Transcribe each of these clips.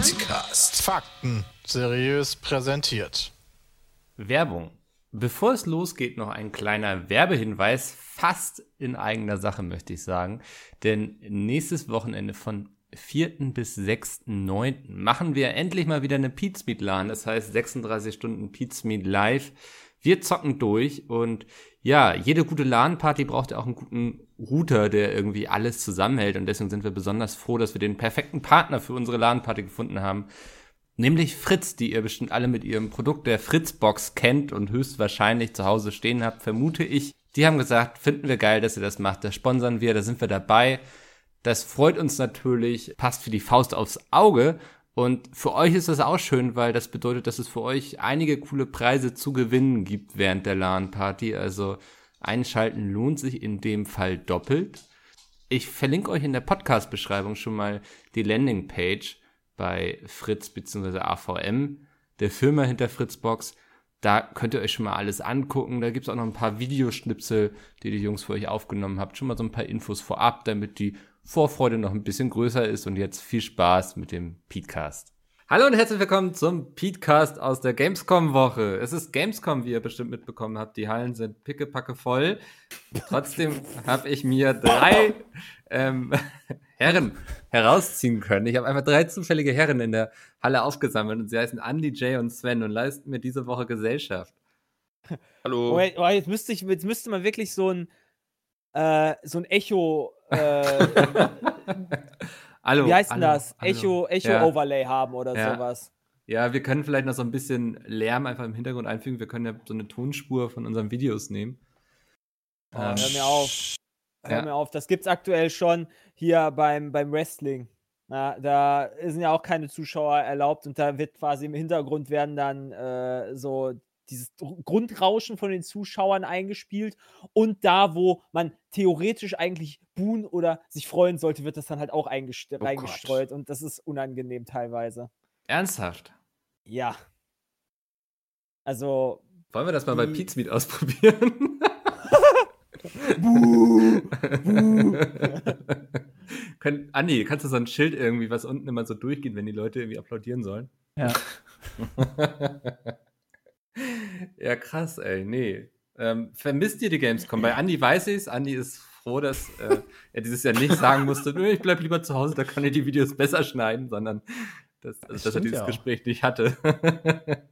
Petecast. Fakten seriös präsentiert. Werbung. Bevor es losgeht, noch ein kleiner Werbehinweis, fast in eigener Sache möchte ich sagen. Denn nächstes Wochenende von 4. bis 6.9. machen wir endlich mal wieder eine Pizmeet LAN. Das heißt 36 Stunden Pizmeet live. Wir zocken durch und ja, jede gute LAN-Party braucht ja auch einen guten Router, der irgendwie alles zusammenhält. Und deswegen sind wir besonders froh, dass wir den perfekten Partner für unsere LAN-Party gefunden haben. Nämlich Fritz, die ihr bestimmt alle mit ihrem Produkt der Fritzbox kennt und höchstwahrscheinlich zu Hause stehen habt, vermute ich. Die haben gesagt, finden wir geil, dass ihr das macht. Da sponsern wir, da sind wir dabei. Das freut uns natürlich, passt für die Faust aufs Auge. Und für euch ist das auch schön, weil das bedeutet, dass es für euch einige coole Preise zu gewinnen gibt während der LAN-Party. Also einschalten lohnt sich in dem Fall doppelt. Ich verlinke euch in der Podcast-Beschreibung schon mal die Landingpage bei Fritz bzw. AVM, der Firma hinter Fritzbox. Da könnt ihr euch schon mal alles angucken. Da gibt es auch noch ein paar Videoschnipsel, die die Jungs für euch aufgenommen habt. Schon mal so ein paar Infos vorab, damit die Vorfreude noch ein bisschen größer ist. Und jetzt viel Spaß mit dem Petecast. Hallo und herzlich willkommen zum Petecast aus der Gamescom-Woche. Es ist Gamescom, wie ihr bestimmt mitbekommen habt. Die Hallen sind pickepacke voll. Trotzdem habe ich mir drei ähm, Herren herausziehen können. Ich habe einfach drei zufällige Herren in der Halle aufgesammelt und sie heißen Andy, Jay und Sven und leisten mir diese Woche Gesellschaft. Hallo. Oh, oh, jetzt, müsste ich, jetzt müsste man wirklich so ein, äh, so ein Echo. Äh, Hallo, Wie heißt denn hallo, das? hallo. Echo, Echo Ja. Overlay haben oder Ja. sowas. Ja, wir können vielleicht noch so ein bisschen Lärm einfach im Hintergrund einfügen. Wir können ja so eine Tonspur von unseren Videos nehmen. Oh, Ähm, hör mir auf. Hör Ja. mir auf. Das gibt's aktuell schon hier beim, beim Wrestling. Na, da sind ja auch keine Zuschauer erlaubt und da wird quasi im Hintergrund werden dann äh, so dieses Dr- Grundrauschen von den Zuschauern eingespielt und da, wo man theoretisch eigentlich buhen oder sich freuen sollte, wird das dann halt auch Gott. reingestreut und das ist unangenehm teilweise. Ernsthaft? Ja. Also, Wollen wir das mal bei Die- Pizmeet ausprobieren? Können, Andi, kannst du so ein Schild irgendwie, was unten immer so durchgeht, wenn die Leute irgendwie applaudieren sollen? Ja. ja, krass, ey, nee. Ähm, vermisst ihr die Gamescom? Bei Andi weiß ich's. Andi ist froh, dass äh, er dieses Jahr nicht sagen musste, "Nö, ich bleib lieber zu Hause, da kann ich die Videos besser schneiden, sondern dass, also, dass er dieses ja. Gespräch nicht hatte.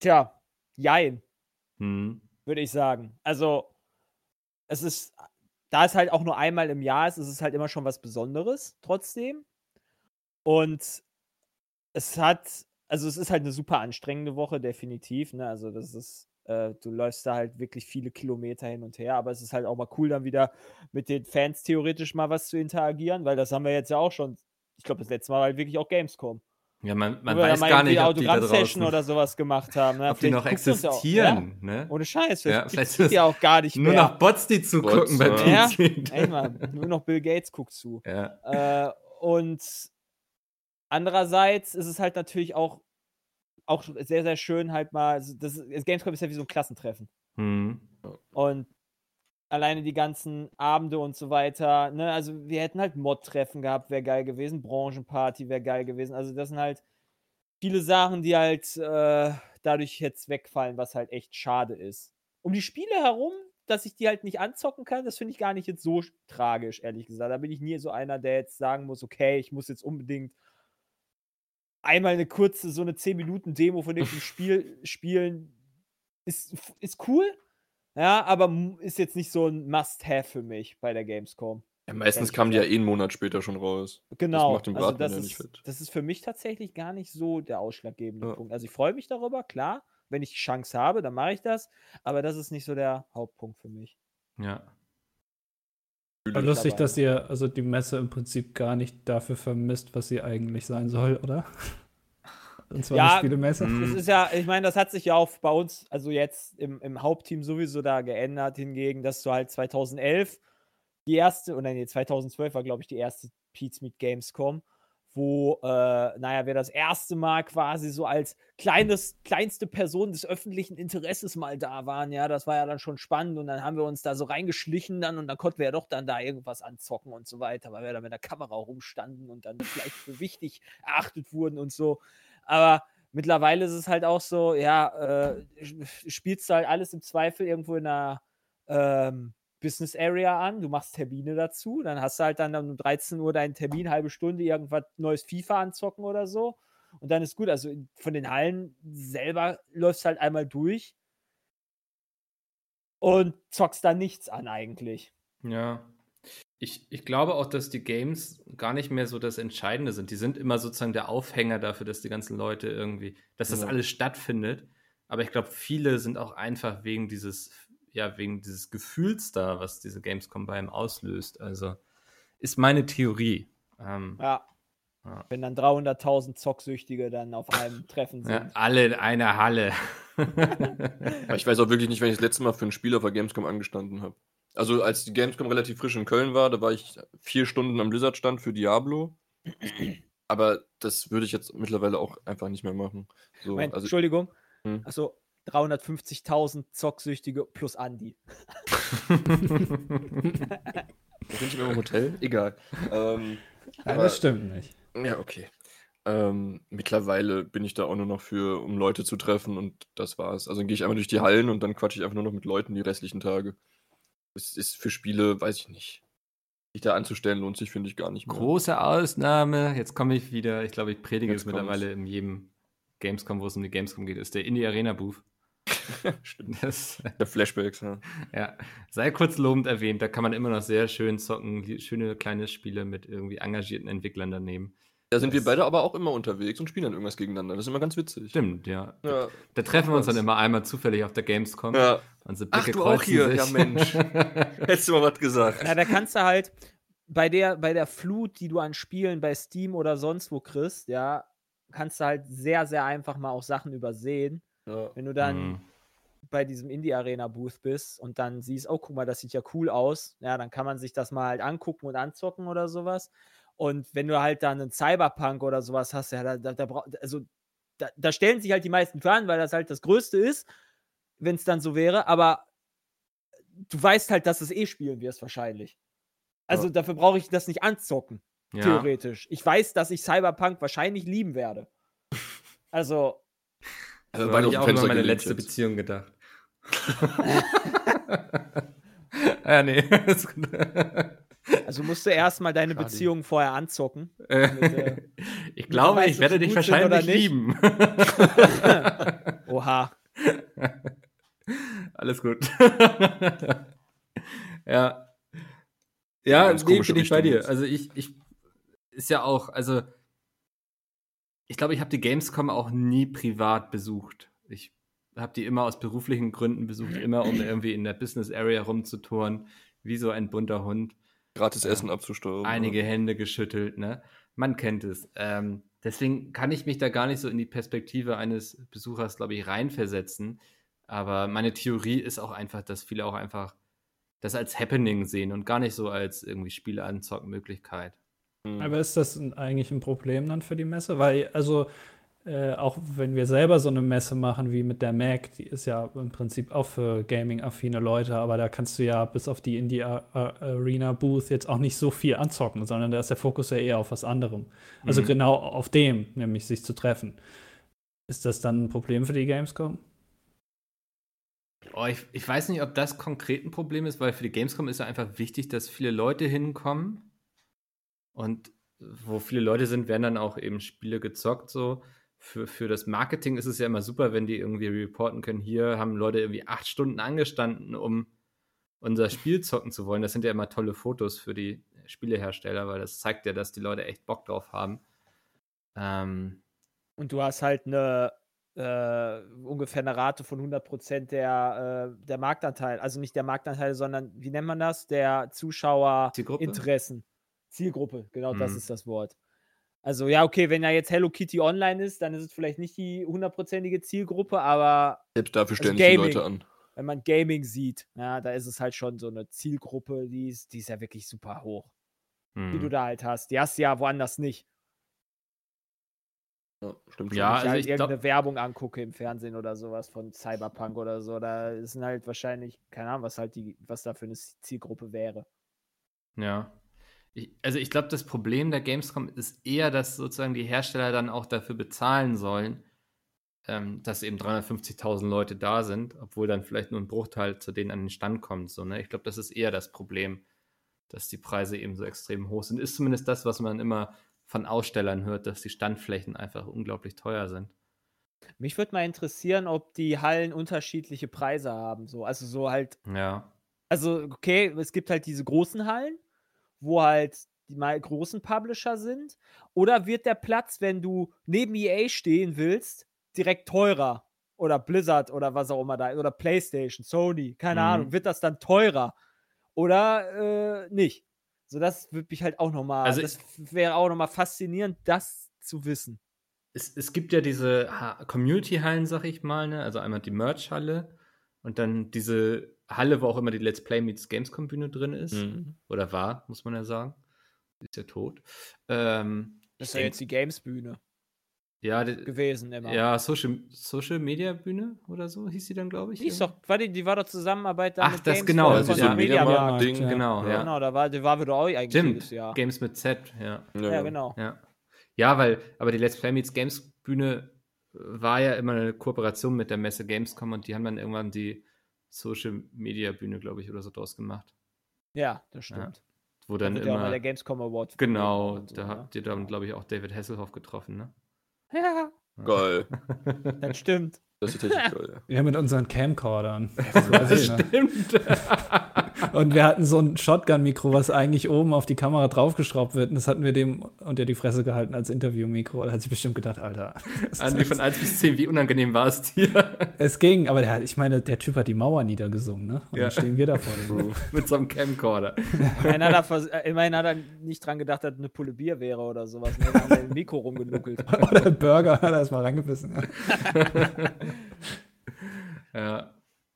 tja, jein. hm. würde ich sagen. Also, es ist, da es halt auch nur einmal im Jahr ist, ist es halt immer schon was Besonderes trotzdem. Und es hat, also es ist halt eine super anstrengende Woche, definitiv. Ne? Also, das ist, äh, du läufst da halt wirklich viele Kilometer hin und her, aber es ist halt auch mal cool, dann wieder mit den Fans theoretisch mal was zu interagieren, weil das haben wir jetzt ja auch schon, ich glaube, das letzte Mal war halt wirklich auch Gamescom. Ja, man, man weiß gar nicht, ob die da Autogramm-Session draußen, oder sowas gemacht haben. Ne? ob die noch ja auch- existieren. ne? Ja, ohne Scheiß, Ja, vielleicht, vielleicht vielleicht ist sind die auch gar nicht Nur mehr. noch Bots, die zugucken Bots, bei ja. Pizmeet. Ey, Mann, nur noch Bill Gates guckt zu. Ja. Äh, und andererseits ist es halt natürlich auch, auch sehr, sehr schön, halt mal. Das, ist- Gamescom ist ja wie so ein Klassentreffen. Hm. Und alleine die ganzen Abende und so weiter, ne, also wir hätten halt Mod-Treffen gehabt, wäre geil gewesen, Branchenparty wäre geil gewesen. Also das sind halt viele Sachen, die halt äh, dadurch jetzt wegfallen, was halt echt schade ist. Um die Spiele herum, dass ich die halt nicht anzocken kann, das finde ich gar nicht jetzt so sch- tragisch, ehrlich gesagt. Da bin ich nie so einer, der jetzt sagen muss, okay, ich muss jetzt unbedingt einmal eine kurze, so eine 10-Minuten-Demo von dem Spiel spielen. Ist, ist cool, ja, aber ist jetzt nicht so ein Must-Have für mich bei der Gamescom. Ja, meistens kamen die ja eh einen Monat später schon raus. Genau. macht den also Braten das, ja ist, nicht fett. das ist für mich tatsächlich gar nicht so der ausschlaggebende Ja. Punkt. Also ich freue mich darüber, klar. Wenn ich die Chance habe, dann mache ich das. Aber das ist nicht so der Hauptpunkt für mich. ja. War lustig, dabei. dass ihr also die Messe im Prinzip gar nicht dafür vermisst, was sie eigentlich sein soll, oder? Und zwar Ja, eine Spielemesse. Das ist ja, ich meine, das hat sich ja auch bei uns, also jetzt im, im Hauptteam sowieso da geändert, hingegen, dass du halt 2011 die erste, oder nee, 2012 war, glaube ich, die erste Pete's Meet Gamescom, wo, äh, naja, wir das erste Mal quasi so als kleines, kleinste Person des öffentlichen Interesses mal da waren, ja, das war ja dann schon spannend und dann haben wir uns da so reingeschlichen dann und dann konnten wir ja doch dann da irgendwas anzocken und so weiter, weil wir da mit der Kamera rumstanden und dann vielleicht für wichtig erachtet wurden und so. Aber mittlerweile ist es halt auch so, ja, äh, spielst du halt alles im Zweifel irgendwo in einer ähm, Business Area an, du machst Termine dazu, dann hast du halt dann um 13 Uhr deinen Termin, halbe Stunde irgendwas neues FIFA anzocken oder so. Und dann ist gut. Also von den Hallen selber läufst halt einmal durch und zockst da nichts an eigentlich. Ja. Ich, ich glaube auch, dass die Games gar nicht mehr so das Entscheidende sind. Die sind immer sozusagen der Aufhänger dafür, dass die ganzen Leute irgendwie, dass das Ja. alles stattfindet. Aber ich glaube, viele sind auch einfach wegen dieses, ja, wegen dieses Gefühls da, was diese Gamescom bei ihm auslöst. Also ist meine Theorie. Ähm, Ja. Ja. Wenn dann 300.000 Zocksüchtige dann auf einem Treffen sind. ja, alle in einer Halle. Ich weiß auch wirklich nicht, wenn ich das letzte Mal für ein Spiel auf der Gamescom angestanden habe. Also als die Gamescom relativ frisch in Köln war, da war ich vier Stunden am Blizzard-Stand für Diablo. Aber das würde ich jetzt mittlerweile auch einfach nicht mehr machen. So, Moment, also, Entschuldigung. Hm. Also 350.000 Zocksüchtige plus Andi. bin ich immer im Hotel? Egal. Ähm, Nein, aber- das stimmt nicht. Ja, okay. Ähm, mittlerweile bin ich da auch nur noch für, um Leute zu treffen und das war's. Also dann gehe ich einfach durch die Hallen und dann quatsche ich einfach nur noch mit Leuten die restlichen Tage. Das ist für Spiele, weiß ich nicht. Sich da anzustellen lohnt sich, finde ich, gar nicht mehr. Große Ausnahme. Jetzt komme ich wieder. Ich glaube, ich predige Jetzt es mittlerweile in jedem Gamescom, wo es um die Gamescom geht, ist der Indie Arena Booth. Stimmt. Das, Der Flashbacks, ja. ja, sei kurz lobend erwähnt, da kann man immer noch sehr schön zocken, schöne kleine Spiele mit irgendwie engagierten Entwicklern daneben. Da sind wir Das- beide aber auch immer unterwegs und spielen dann irgendwas gegeneinander. Das ist immer ganz witzig. Stimmt, ja. Ja. Da treffen wir uns dann immer einmal zufällig auf der Gamescom. ja. Unsere Ach, du auch hier. sich. Ja, Mensch. Hättest du mal was gesagt. Na, da kannst du halt bei der, bei der Flut, die du an Spielen bei Steam oder sonst wo kriegst, ja, kannst du halt sehr, sehr einfach mal auch Sachen übersehen. Ja. Wenn du dann Mhm. bei diesem Indie-Arena-Booth bist und dann siehst, oh, guck mal, das sieht ja cool aus, ja, dann kann man sich das mal halt angucken und anzocken oder sowas. Und wenn du halt dann einen Cyberpunk oder sowas hast, ja, da, da, da also da, da stellen sich halt die meisten für an, weil das halt das Größte ist, wenn es dann so wäre, aber du weißt halt, dass du es eh spielen wirst wahrscheinlich. Also Ja. dafür brauche ich das nicht anzocken, ja. theoretisch. Ich weiß, dass ich Cyberpunk wahrscheinlich lieben werde. Also, So Also habe weit ich auch Fenster meine letzte jetzt. Beziehung gedacht. ja, nee. Also musst du erstmal deine Schade. Beziehung vorher anzocken. Äh, äh, ich glaube, weißt, ich werde dich wahrscheinlich lieben. Oha. Alles gut. ja. Ja, Ganz nee, bin ich bei dir. Also ich, ich ist ja auch, also ich glaube, ich habe die Gamescom auch nie privat besucht. Ich habe die immer aus beruflichen Gründen besucht, immer um irgendwie in der Business Area rumzutouren, wie so ein bunter Hund. Gratis Ja. Essen abzusteuern. einige Hände geschüttelt, ne? Man kennt es. Ähm, deswegen kann ich mich da gar nicht so in die Perspektive eines Besuchers, glaube ich, reinversetzen. Aber meine Theorie ist auch einfach, dass viele auch einfach das als Happening sehen und gar nicht so als irgendwie Spiele-Anzocken-Möglichkeit. Mhm. Aber ist das eigentlich ein Problem dann für die Messe? Weil, also, äh, auch wenn wir selber so eine Messe machen wie mit der Mac, die ist ja im Prinzip auch für Gaming-affine Leute, aber da kannst du ja bis auf die Indie-Arena-Booth jetzt auch nicht so viel anzocken, sondern da ist der Fokus ja eher auf was anderem. Also Mhm. genau auf dem, nämlich sich zu treffen. Ist das dann ein Problem für die Gamescom? Oh, ich, ich weiß nicht, ob das konkret ein Problem ist, weil für die Gamescom ist ja einfach wichtig, dass viele Leute hinkommen. Und wo viele Leute sind, werden dann auch eben Spiele gezockt. So. Für, für das Marketing ist es ja immer super, wenn die irgendwie reporten können, hier haben Leute irgendwie acht Stunden angestanden, um unser Spiel zocken zu wollen. Das sind ja immer tolle Fotos für die Spielehersteller, weil das zeigt ja, dass die Leute echt Bock drauf haben. Ähm, Und du hast halt eine äh, ungefähr eine Rate von 100% der, äh, der Marktanteil. Also nicht der Marktanteil, sondern wie nennt man das? Der? Zuschauerinteressen. Zielgruppe, genau das Mhm. ist das Wort. Also ja, okay, wenn ja jetzt Hello Kitty online ist, dann ist es vielleicht nicht die hundertprozentige Zielgruppe, aber Selbst dafür Also stellen sich die Gaming. Leute an. wenn man Gaming sieht, ja, da ist es halt schon so eine Zielgruppe, die ist, die ist ja wirklich super hoch, die Hm. du da halt hast. Die hast du ja woanders nicht. Ja, stimmt. Ja, Wenn ich also halt ich glaub- irgendeine Werbung angucke im Fernsehen oder sowas von Cyberpunk oder so, da ist halt wahrscheinlich, keine Ahnung, was halt die, was da für eine Zielgruppe wäre. Ja. Ich, also ich glaube, das Problem der Gamescom ist eher, dass sozusagen die Hersteller dann auch dafür bezahlen sollen, ähm, dass eben 350.000 Leute da sind, obwohl dann vielleicht nur ein Bruchteil zu denen an den Stand kommt. So, ne? Ich glaube, das ist eher das Problem, dass die Preise eben so extrem hoch sind. Ist zumindest das, was man immer von Ausstellern hört, dass die Standflächen einfach unglaublich teuer sind. Mich würde mal interessieren, ob die Hallen unterschiedliche Preise haben. So. Also so halt, Ja. also okay, es gibt halt diese großen Hallen, wo halt die mal großen Publisher sind. Oder wird der Platz, wenn du neben EA stehen willst, direkt teurer? Oder Blizzard oder was auch immer da ist. Oder PlayStation, Sony, keine Mhm. Ahnung. Wird das dann teurer? Oder äh, nicht? So, das würde mich halt auch nochmal, Also das wäre auch nochmal faszinierend, das zu wissen. es, es gibt ja diese Ha- Community-Hallen, sag ich mal, ne? also einmal die Merch-Halle und dann diese Halle, wo auch immer die Let's Play meets Gamescom-Bühne drin ist. Mhm. Oder war, muss man ja sagen. Die ist ja tot. Ähm, Das ist ja jetzt die Games-Bühne ja, die, gewesen immer. ja, Social, Social Media Bühne oder so hieß sie dann, glaube ich. Die, ist doch, war die, die war doch Zusammenarbeit da Ach, mit das Games genau, von- das von ist so so ein Mediamarkt. Mediamarkt-Ding. Ja. Genau, ja. Genau, da war, die war wir doch auch eigentlich jedes Stimmt, Jahr. Games mit Z, ja. Ja, genau. Ja. ja, weil, aber die Let's Play Meets Games Bühne war ja immer eine Kooperation mit der Messe Gamescom und die haben dann irgendwann die Social Media Bühne, glaube ich, oder so draus gemacht. Ja, das stimmt. Wo Da dann ja immer. der Gamescom Award. genau, so, da ne? habt ihr dann, glaube ich, auch David Hasselhoff getroffen, ne? Ja, Geil. das stimmt. Das ist tatsächlich geil, ja. Ja, mit unseren Camcordern. Das weiß ich noch. Stimmt. Und wir hatten so ein Shotgun-Mikro, was eigentlich oben auf die Kamera draufgeschraubt wird. Und das hatten wir dem unter die Fresse gehalten als Interview-Mikro. Da hat sich bestimmt gedacht, Alter. Andi, von 1 bis 10, wie unangenehm war es dir? Es ging, aber der, ich meine, der Typ hat die Mauer niedergesungen, ne? Und Ja. dann stehen wir da vor dem. Mit so einem Camcorder. Immerhin hat, er vers- immerhin hat nicht dran gedacht, dass eine Pulle Bier wäre oder sowas. Und dann hat er im Mikro rumgenuckelt. Oder ein Burger hat er erstmal reingebissen. Ja. Ja,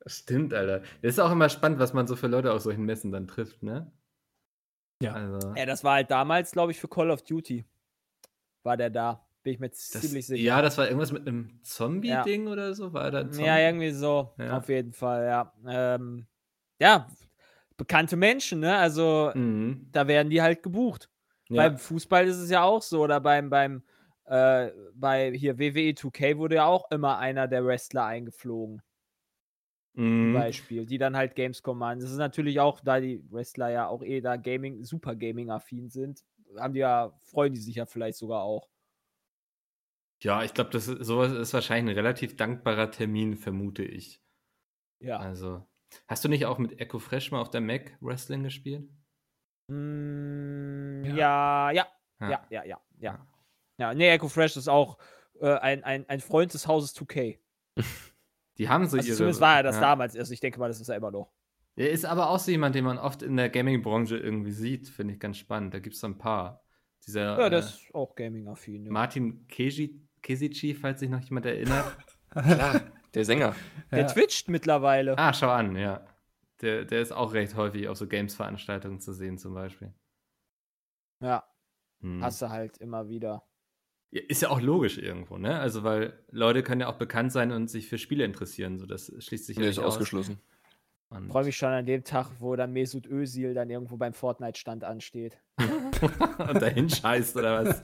stimmt, Alter. Das ist auch immer spannend, was man so für Leute auf solchen Messen dann trifft, ne? Ja. Also, Ja, das war halt damals, glaube ich, für Call of Duty. War der da. Bin ich mir das, ziemlich sicher. ja, das war irgendwas mit einem Zombie-Ding oder so. War da ein Zombie? Ja, irgendwie so. Ja. Auf jeden Fall, ja. Ähm, ja, bekannte Menschen, ne? Also, Mhm. da werden die halt gebucht. Ja. Beim Fußball ist es ja auch so. Oder beim, beim äh, bei hier WWE 2K wurde ja auch immer einer der Wrestler eingeflogen. Zum Mhm. Beispiel, die dann halt Gamescom machen. Das ist natürlich auch, da die Wrestler ja auch eh da Gaming, super Gaming-affin sind, haben die ja, freuen die sich ja vielleicht sogar auch. Ja, ich glaube, das ist, sowas ist wahrscheinlich ein relativ dankbarer Termin, vermute ich. Ja. Also, hast du nicht auch mit Echo Fresh mal auf der Mac Wrestling gespielt? Mm, Ja. ja, ja, ja, ja, ja, ja. Ja, nee, Echo Fresh ist auch äh, ein, ein, ein Freund des Hauses 2K. Die haben so Also ihre. zumindest war er das ja. damals. Also ich denke mal, das ist er immer noch. Er ist aber auch so jemand, den man oft in der Gaming-Branche irgendwie sieht, finde ich ganz spannend. Da gibt es so ein paar. Dieser Ja, äh, das ist auch Gaming-affin. Ja. Martin Kesici, falls sich noch jemand erinnert. Klar, der Sänger. Der Ja. twitcht mittlerweile. ah, schau an, ja. Der, der ist auch recht häufig auf so Games-Veranstaltungen zu sehen, zum Beispiel. Ja, Hm. hast du halt immer wieder. Ist ja auch logisch irgendwo, ne? Also, weil Leute können ja auch bekannt sein und sich für Spiele interessieren. So, das schließt sich ja Der ist nicht aus. ausgeschlossen. Und- Freue mich schon an dem Tag, wo dann Mesut Özil dann irgendwo beim Fortnite-Stand ansteht. und dahin scheißt oder was?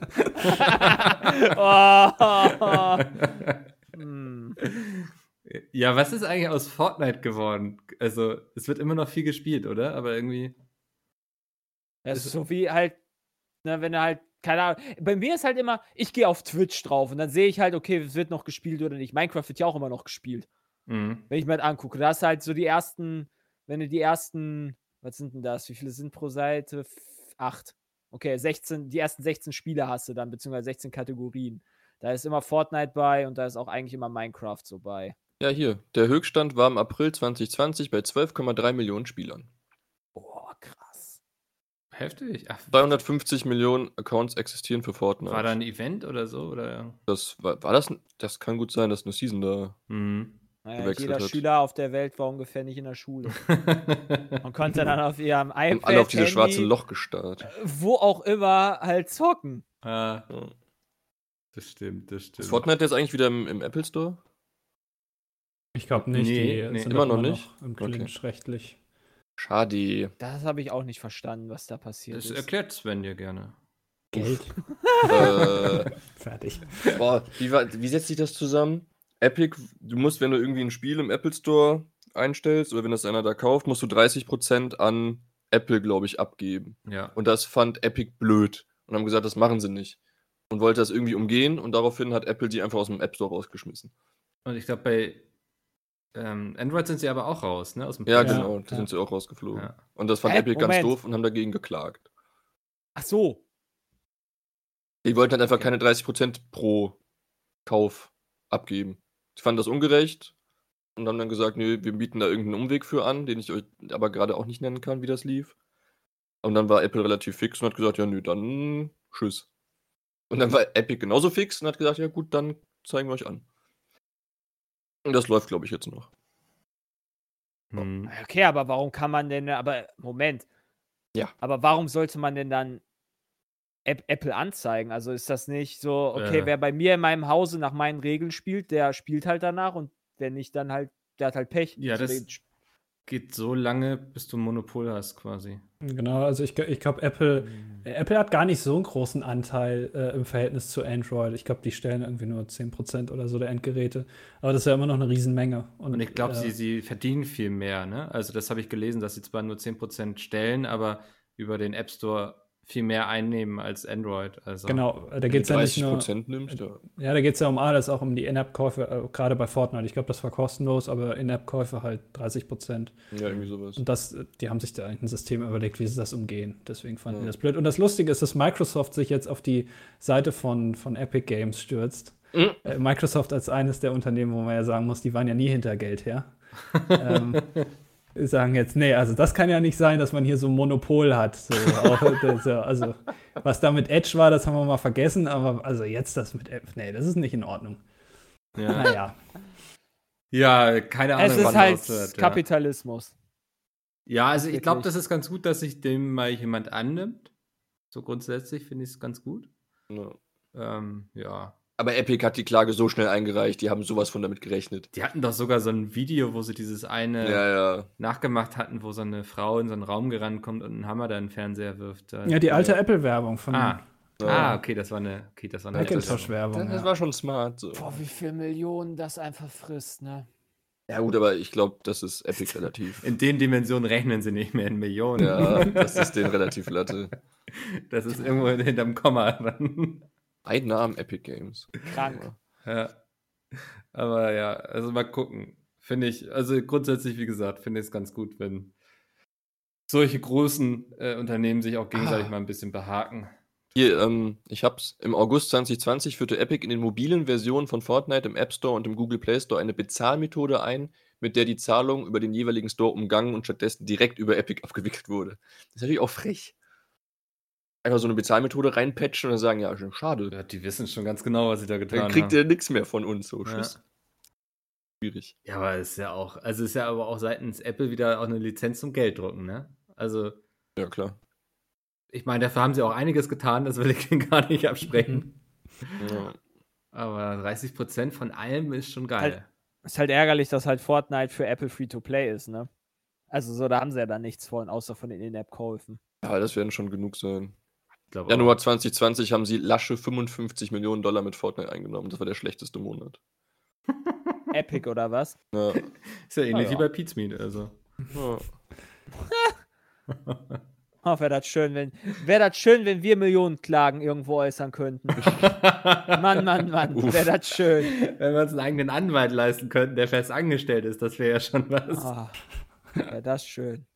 oh, hm. Ja, was ist eigentlich aus Fortnite geworden? Also, es wird immer noch viel gespielt, oder? Aber irgendwie. Es- ist so wie halt, ne, wenn er halt, keine Ahnung. Bei mir ist halt immer, ich gehe auf Twitch drauf und dann sehe ich halt, okay, es wird noch gespielt oder nicht. Minecraft wird ja auch immer noch gespielt. Mhm. Wenn ich mir halt angucke, da hast du halt so die ersten, wenn du die ersten, was sind denn das? Wie viele sind pro Seite? Acht. Okay, 16, die ersten 16 Spiele hast du dann, beziehungsweise 16 Kategorien. Da ist immer Fortnite bei und da ist auch eigentlich immer Minecraft so bei. Ja, hier. Der Höchststand war im April 2020 bei 12,3 Millionen Spielern. Heftig. Ach, 250 Millionen Accounts existieren für Fortnite. war da ein Event oder so? Oder? das war, war das? Das kann gut sein, dass eine Season da. Mhm. Naja, jeder hat. Schüler auf der Welt war ungefähr nicht in der Schule. Und konnte dann auf ihrem Haben iPad, alle auf dieses schwarze Loch gestarrt. wo auch immer, halt zocken. ah, Ja. das stimmt, das stimmt. Ist Fortnite jetzt eigentlich wieder im, im Apple Store? Ich glaube nicht, Nee, die nee. sind Immer doch noch nicht? Im Okay. Clinch rechtlich. Schade. Das habe ich auch nicht verstanden, was da passiert Das ist. erklärt Sven dir gerne. Geld. äh, Fertig. boah, wie, wie setzt sich das zusammen? Epic, du musst, wenn du irgendwie ein Spiel im Apple Store einstellst oder wenn das einer da kauft, musst du 30% an Apple, glaube ich, abgeben. Ja. Und das fand Epic blöd und haben gesagt, das machen sie nicht. Und wollte das irgendwie umgehen und daraufhin hat Apple die einfach aus dem App Store rausgeschmissen. Und ich glaube, bei ähm, Android sind sie aber auch raus, ne? Aus dem Ja, Play Store. genau, da ja. sind sie auch rausgeflogen. Ja. Und das fand Hä? Epic ganz Moment. doof und haben dagegen geklagt. Ach so. Die wollten halt einfach Okay. keine 30% pro Kauf abgeben. Sie fanden das ungerecht und haben dann gesagt, nee, wir bieten da irgendeinen Umweg für an, den ich euch aber gerade auch nicht nennen kann, wie das lief. Und dann war Apple relativ fix und hat gesagt, ja, nö, dann tschüss. Und dann war Epic genauso fix und hat gesagt, ja gut, dann zeigen wir euch an. Und das läuft, glaube ich, jetzt noch. Hm. Okay, aber warum kann man denn, aber Moment. Ja. Aber warum sollte man denn dann App, Apple anzeigen? Also ist das nicht so, okay, Äh. wer bei mir in meinem Hause nach meinen Regeln spielt, der spielt halt danach und wer nicht, dann halt, der hat halt Pech. Ja, das- Geht so lange, bis du ein Monopol hast, quasi. Genau, also ich, ich glaube, Apple, Apple hat gar nicht so einen großen Anteil äh, im Verhältnis zu Android. Ich glaube, die stellen irgendwie nur 10% oder so der Endgeräte. Aber das ist ja immer noch eine Riesenmenge. Und ich glaube, äh, sie, sie verdienen viel mehr, ne? Also das habe ich gelesen, dass sie zwar nur 10% stellen, aber über den App Store viel mehr einnehmen als Android. Also Genau, da geht es ja nicht nur. 30% nimmst, ja. Ja, da geht es ja um alles, auch um die In-App-Käufe, äh, gerade bei Fortnite. Ich glaube, das war kostenlos, aber In-App-Käufe halt 30 Prozent. Ja, irgendwie sowas. Und das, äh, die haben sich da ein System überlegt, wie sie das umgehen. Deswegen fanden Ja. die das blöd. Und das Lustige ist, dass Microsoft sich jetzt auf die Seite von, von Epic Games stürzt. Mhm. Äh, Microsoft als eines der Unternehmen, wo man ja sagen muss, die waren ja nie hinter Geld her. ähm, sagen jetzt, nee, also das kann ja nicht sein, dass man hier so ein Monopol hat. So, auch, das, ja, also, was da mit Edge war, das haben wir mal vergessen, aber also jetzt das mit App, nee, das ist nicht in Ordnung. ja. Naja. ja, keine Ahnung. Es ist wann halt das wird, ja. Kapitalismus. Ja, also ich glaube, das ist ganz gut, dass sich dem mal jemand annimmt. So grundsätzlich finde ich es ganz gut. Ja. Ähm, ja. Aber Epic hat die Klage so schnell eingereicht, die haben sowas von damit gerechnet. Die hatten doch sogar so ein Video, wo sie dieses eine Ja, ja. nachgemacht hatten, wo so eine Frau in so einen Raum gerannt kommt und einen Hammer da in den Fernseher wirft. Da- Ja, die alte Apple-Werbung von Ah. Ja. Ah, okay, das war eine, okay, das war eine Macintosh-Werbung. Das, das Ja. war schon smart. So. Boah, wie viel Millionen das einfach frisst, ne? Ja, gut, aber ich glaube, das ist Epic relativ. In den Dimensionen rechnen sie nicht mehr in Millionen. ja, das ist denen relativ Latte. Das ist irgendwo hinterm Komma. Ein Namen Epic Games. Krank. ja. Aber ja, also mal gucken. Finde ich, also grundsätzlich, wie gesagt, finde ich es ganz gut, wenn solche großen äh, Unternehmen sich auch gegenseitig Ah. mal ein bisschen behaken. Hier, ähm, ich hab's. Im August 2020 führte Epic in den mobilen Versionen von Fortnite im App Store und im Google Play Store eine Bezahlmethode ein, mit der die Zahlung über den jeweiligen Store umgangen und stattdessen direkt über Epic abgewickelt wurde. Das ist natürlich auch frech. Einfach so eine Bezahlmethode reinpatchen und dann sagen, ja, schade. Ja, die wissen schon ganz genau, was sie da getan Dann kriegt haben. ihr nichts mehr von uns. So, Ja. Schwierig. Ja, aber es ist ja auch, also ist ja aber auch seitens Apple wieder auch eine Lizenz zum Gelddrucken, ne? Also, Ja, klar. ich meine, dafür haben sie auch einiges getan, das will ich ihnen gar nicht absprechen. Ja. Aber 30% von allem ist schon geil. Halt- Ist halt ärgerlich, dass halt Fortnite für Apple Free-to-Play ist, ne? Also so, da haben sie ja dann nichts von, außer von den In-App-Käufen. ja, das werden schon genug sein. Ich glaube Januar auch. 2020 haben sie lasche 55 Millionen Dollar mit Fortnite eingenommen. Das war der schlechteste Monat. Epic oder was? Ja. Ist ja ähnlich Ah, wie ja. bei Pete's Meat, also. Ja. Oh, wäre das schön, wenn wäre das schön, wenn wir Millionenklagen irgendwo äußern könnten. Mann, Mann, Mann, wäre das schön. Wenn wir uns einen eigenen Anwalt leisten könnten, der fest angestellt ist, das wäre ja schon was. Ah, wäre das schön.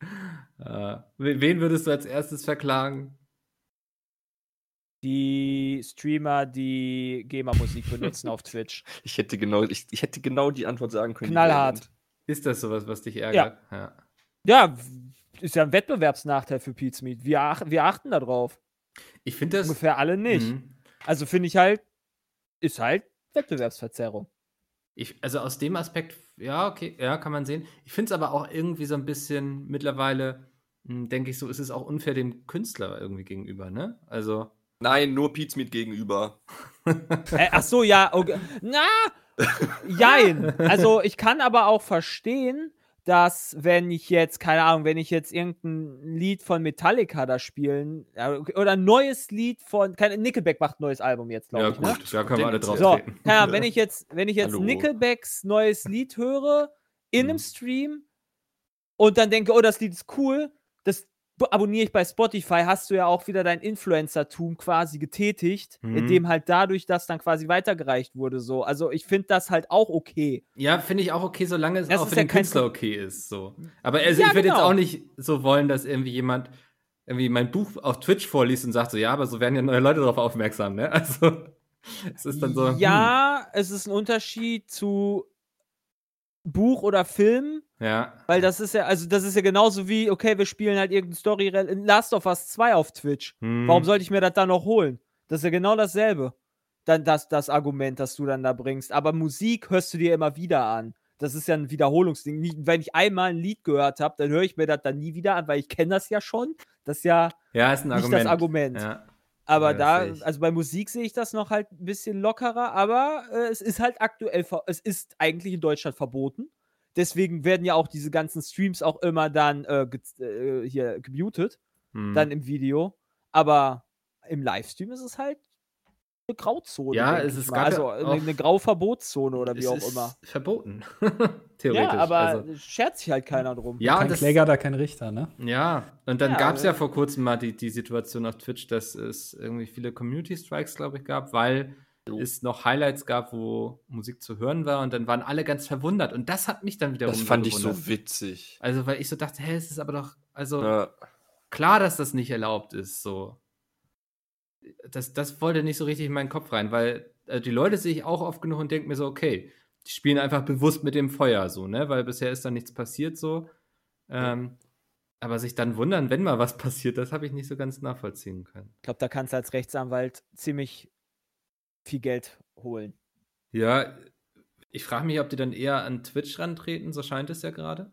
Äh, wen würdest du als erstes verklagen? Die Streamer, die GEMA-Musik benutzen auf Twitch. Ich hätte genau, ich, ich hätte genau die Antwort sagen können. Knallhart. Ist das sowas, was dich ärgert? Ja. Ja, w- ist ja ein Wettbewerbsnachteil für Pete's Meat. Wir, ach, wir achten da drauf. Ich finde das. Ungefähr alle nicht. Mhm. Also finde ich halt, ist halt Wettbewerbsverzerrung. Ich, also aus dem Aspekt, ja, okay, ja, kann man sehen. Ich finde es aber auch irgendwie so ein bisschen mittlerweile, hm, denke ich so, ist es auch unfair dem Künstler irgendwie gegenüber, ne? Also. Nein, nur Pete's Meat gegenüber. Äh, ach so, ja, okay. Na, jein. Also ich kann aber auch verstehen, dass wenn ich jetzt, keine Ahnung, wenn ich jetzt irgendein Lied von Metallica da spielen, ja, oder ein neues Lied von, keine, Nickelback macht ein neues Album jetzt, glaube Ja, ich. Ne? gut, da können wir alle drauf So, treten. Ahnung, wenn ich jetzt, wenn ich jetzt Hallo. Nickelbacks neues Lied höre in einem Mhm. Stream und dann denke, oh, das Lied ist cool, das abonniere ich bei Spotify, hast du ja auch wieder dein Influencertum quasi getätigt, Mhm. indem halt dadurch das dann quasi weitergereicht wurde. So, also ich finde das halt auch okay. Ja, finde ich auch okay, solange es Das auch für ja den Künstler okay ist. So. Aber also Ja, ich würde jetzt genau. auch nicht so wollen, dass irgendwie jemand irgendwie mein Buch auf Twitch vorliest und sagt so, ja, aber so werden ja neue Leute darauf aufmerksam, ne? Also es ist dann so. hm, ja, es ist ein Unterschied zu Buch oder Film, ja. weil das ist ja, also das ist ja genauso wie, okay, wir spielen halt irgendein Story in Last of Us 2 auf Twitch. Hm. Warum sollte ich mir das dann noch holen? Das ist ja genau dasselbe. Dann das, das Argument, das du dann da bringst. Aber Musik hörst du dir immer wieder an. Das ist ja ein Wiederholungsding. Wenn ich einmal ein Lied gehört habe, dann höre ich mir das dann nie wieder an, weil ich kenne das ja schon. Das ist ja Ja, ist ein nicht Argument. das Argument. Ja. Aber Ja, da, also bei Musik sehe ich das noch halt ein bisschen lockerer, aber äh, es ist halt aktuell, es ist eigentlich in Deutschland verboten. Deswegen werden ja auch diese ganzen Streams auch immer dann äh, äh, hier gemutet Hm. dann im Video. Aber im Livestream ist es halt eine Grauzone. Ja, es mal. gab also ja eine, eine Grauverbotszone oder wie es auch ist immer. Verboten. Theoretisch. Ja, aber also, schert sich halt keiner drum. ja, kein das, Kläger, da kein Richter, ne? Ja, und dann Ja, gab es ja vor kurzem mal die, die Situation auf Twitch, dass es irgendwie viele Community-Strikes, glaube ich, gab, weil es noch Highlights gab, wo Musik zu hören war und dann waren alle ganz verwundert. Und das hat mich dann wiederum Das fand ich so witzig. Also, weil ich so dachte, hä, es ist aber doch, also Ja. klar, dass das nicht erlaubt ist, so. Das, das wollte nicht so richtig in meinen Kopf rein, weil äh, die Leute sehe ich auch oft genug und denke mir so, okay, die spielen einfach bewusst mit dem Feuer, so, ne, weil bisher ist da nichts passiert, so. Ähm, aber sich dann wundern, wenn mal was passiert, das habe ich nicht so ganz nachvollziehen können. Ich glaube, da kannst du als Rechtsanwalt ziemlich viel Geld holen. Ja, ich frage mich, ob die dann eher an Twitch rantreten, so scheint es ja gerade.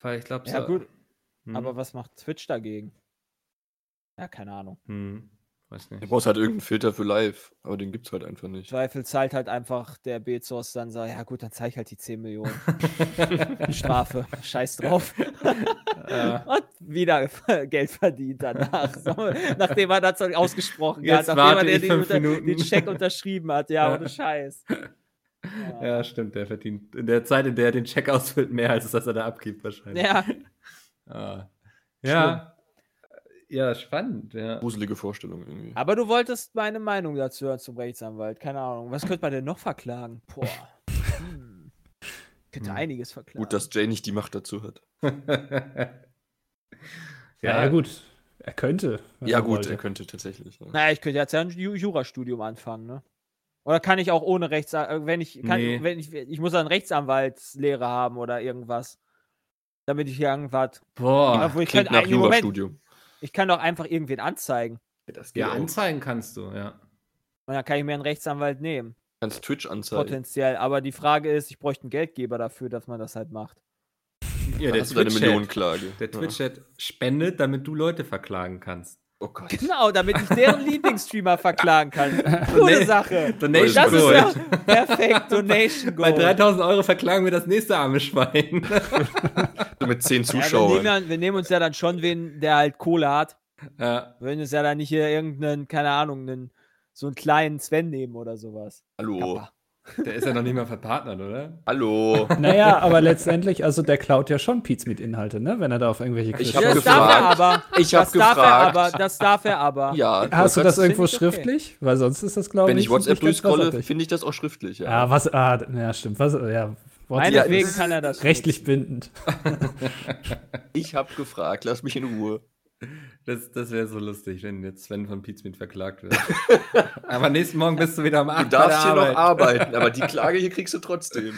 Weil ich glaube, Ja, so, gut, Hm, aber was macht Twitch dagegen? Ja, keine Ahnung. Hm, weiß nicht. Du brauchst halt irgendeinen Filter für live, aber den gibt's halt einfach nicht. Zweifel zahlt halt einfach der Bezos dann sagt, ja gut, dann zahle ich halt die 10 Millionen. Strafe. Scheiß drauf. Ja. Und wieder Geld verdient danach. So, nachdem er das ausgesprochen Jetzt hat, nachdem er den, Minuten. den Scheck unterschrieben hat. Ja, Ja. ohne Scheiß. Ja, stimmt, der verdient in der Zeit, in der er den Check ausfüllt, mehr als das er da abgibt, wahrscheinlich. Ja, Ah. Ja. Ja, spannend, ja. Gruselige Vorstellung irgendwie. aber du wolltest meine Meinung dazu hören zum Rechtsanwalt. Keine Ahnung. Was könnte man denn noch verklagen? Boah. Hm. Könnte Hm. einiges verklagen. Gut, dass Jay nicht die Macht dazu hat. Ja, ja gut. Er könnte. Ja, er gut, wollte. er könnte tatsächlich. Ja. Naja, ich könnte jetzt ja ein Ju- Jurastudium anfangen, ne? Oder kann ich auch ohne Rechtsanwalt, wenn ich, kann, Nee. wenn ich, ich muss dann Rechtsanwaltslehre haben oder irgendwas. Damit ich irgendwas. Boah. Obwohl ich Klingt nach eigentlich- Moment, Jurastudium. Ich kann doch einfach irgendwen anzeigen. Das geht Ja, auch. anzeigen kannst du, ja. Und dann kann ich mir einen Rechtsanwalt nehmen. kannst Twitch anzeigen. Potenziell. Aber die Frage ist, ich bräuchte einen Geldgeber dafür, dass man das halt macht. Ja, Da hast du deine. Millionenklage. Der Ja. Twitch-Chat spendet, damit du Leute verklagen kannst. Oh Gott. Genau, damit ich deren Lieblingsstreamer verklagen kann. Coole Sache. Donation Das ist Gold. ja perfekt. Donation Bei Gold. 3000 Euro verklagen wir das nächste arme Schwein. Mit zehn Ja, wir, Zuschauern. nehmen wir nehmen uns ja dann schon wen, der halt Kohle hat. ja. Wir würden uns ja dann nicht hier irgendeinen, keine Ahnung, einen, so einen kleinen Sven nehmen oder sowas. Hallo. Kappa. Der ist ja noch nicht mal verpartnert, oder? Hallo. Naja, aber letztendlich, also der klaut ja schon Pizza mit Inhalte, ne? Wenn er da auf irgendwelche Ich Clips hab das schreibt. darf er gefragt. aber. Ich hab das darf er gefragt. aber. Das darf er aber. Ja, Hast du das irgendwo find ich okay. schriftlich? Weil sonst ist das, glaube ich, Wenn ich WhatsApp durchscrolle, finde ich das auch schriftlich. Ja. Ja, was, ah, ja, stimmt. Was, ja, WhatsApp Meinetwegen ist kann er das. rechtlich bindend. Ich habe gefragt, lass mich in Ruhe. Das, das wäre so lustig, wenn jetzt Sven von Pizmeet verklagt wird. Aber nächsten Morgen bist du wieder am Du Abend darfst hier der noch Arbeit. arbeiten, aber die Klage hier kriegst du trotzdem.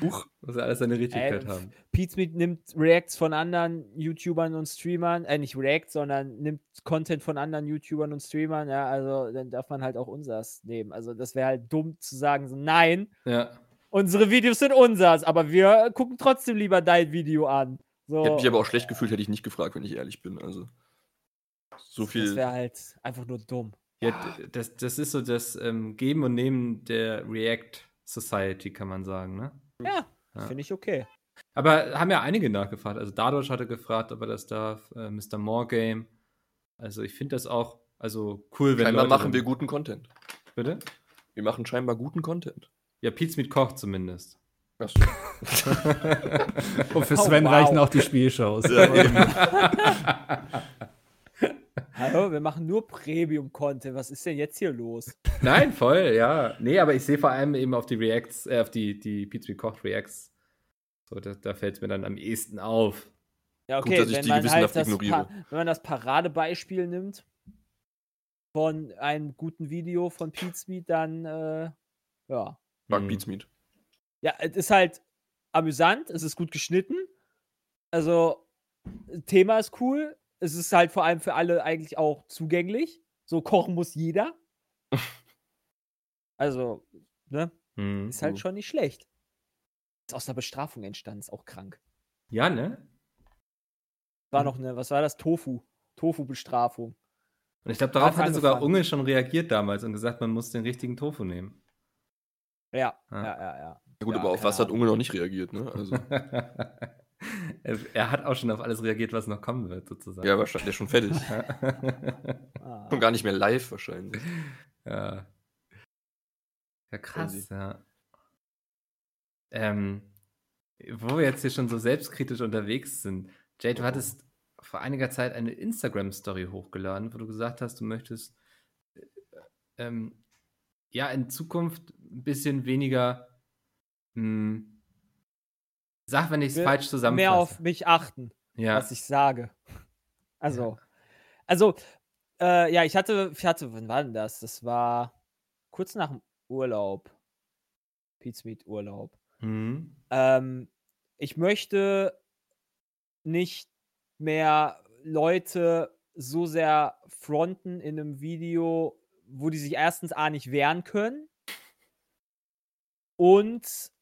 Huch. Muss ja alles seine Richtigkeit Äh, haben. Pizmeet nimmt Reacts von anderen YouTubern und Streamern, äh, nicht Reacts, sondern nimmt Content von anderen YouTubern und Streamern, ja, also dann darf man halt auch unsers nehmen. Also das wäre halt dumm zu sagen, so nein, Ja. unsere Videos sind unsers, aber wir gucken trotzdem lieber dein Video an. So, Ich hätte mich aber auch schlecht gefühlt, hätte ich nicht gefragt, wenn ich ehrlich bin. Also. So das viel. wäre halt einfach nur dumm. Ja, das, das ist so das ähm, Geben und Nehmen der React Society, kann man sagen, ne? Ja, Ja. finde ich okay. Aber haben ja einige nachgefragt. Also Dadosh hatte gefragt, ob er das darf, äh, Mr. More Game. Also ich finde das auch, also cool, wenn Scheinbar Leute machen wir guten Content. Bitte? Wir machen scheinbar guten Content. Ja, Pizza mit Koch zumindest. Achso. Und für Oh, Sven wow. reichen auch die Spielshows. Ja. Hallo, wir machen nur Premium-Content. Was ist denn jetzt hier los? Nein, voll, ja. Nee, aber ich sehe vor allem eben auf die Reacts, äh, auf die, die Pizza mit Koch Reacts. So, da, da fällt es mir dann am ehesten auf. Ja, Gut, okay, dass ich wenn die man halt das ignoriere. Wenn man das Paradebeispiel nimmt von einem guten Video von Pete dann äh, ja. Mag Hm. Beats Meat. Ja, es ist halt amüsant, es ist gut geschnitten. Also, Thema ist cool. Es ist halt vor allem für alle eigentlich auch zugänglich. So kochen muss jeder. Also, ne? Hm. Ist halt Mhm. schon nicht schlecht. Ist aus einer Bestrafung entstanden, ist auch krank. Ja, ne? War Mhm. noch eine, was war das? Tofu. Tofu-Bestrafung. Und ich glaube, darauf Hat hatte sogar. Unge schon reagiert damals und gesagt, man muss den richtigen Tofu nehmen. Ja, Ja. ja, ja, ja. Ja gut, Ja, aber auf was hat. Unge noch nicht reagiert, ne? Also, er, hat auch schon auf alles reagiert, was noch kommen wird, sozusagen. ja, wahrscheinlich der ist schon fertig. Schon gar nicht mehr live wahrscheinlich. ja. Ja, krass, Crazy. ja. Ähm, wo wir jetzt hier schon so selbstkritisch unterwegs sind. Jay, du Oh. hattest vor einiger Zeit eine Instagram-Story hochgeladen, wo du gesagt hast, du möchtest äh, ähm, ja in Zukunft ein bisschen weniger mh, sag, wenn ich es falsch zusammenfasse. Mehr auf mich achten, ja. was ich sage. Also, also, äh, ja, ich hatte, ich hatte, wann war denn das? Das war kurz nach dem Urlaub. Meat Urlaub. Mhm. Ähm, ich möchte nicht mehr Leute so sehr fronten in einem Video, wo die sich erstens A nicht wehren können und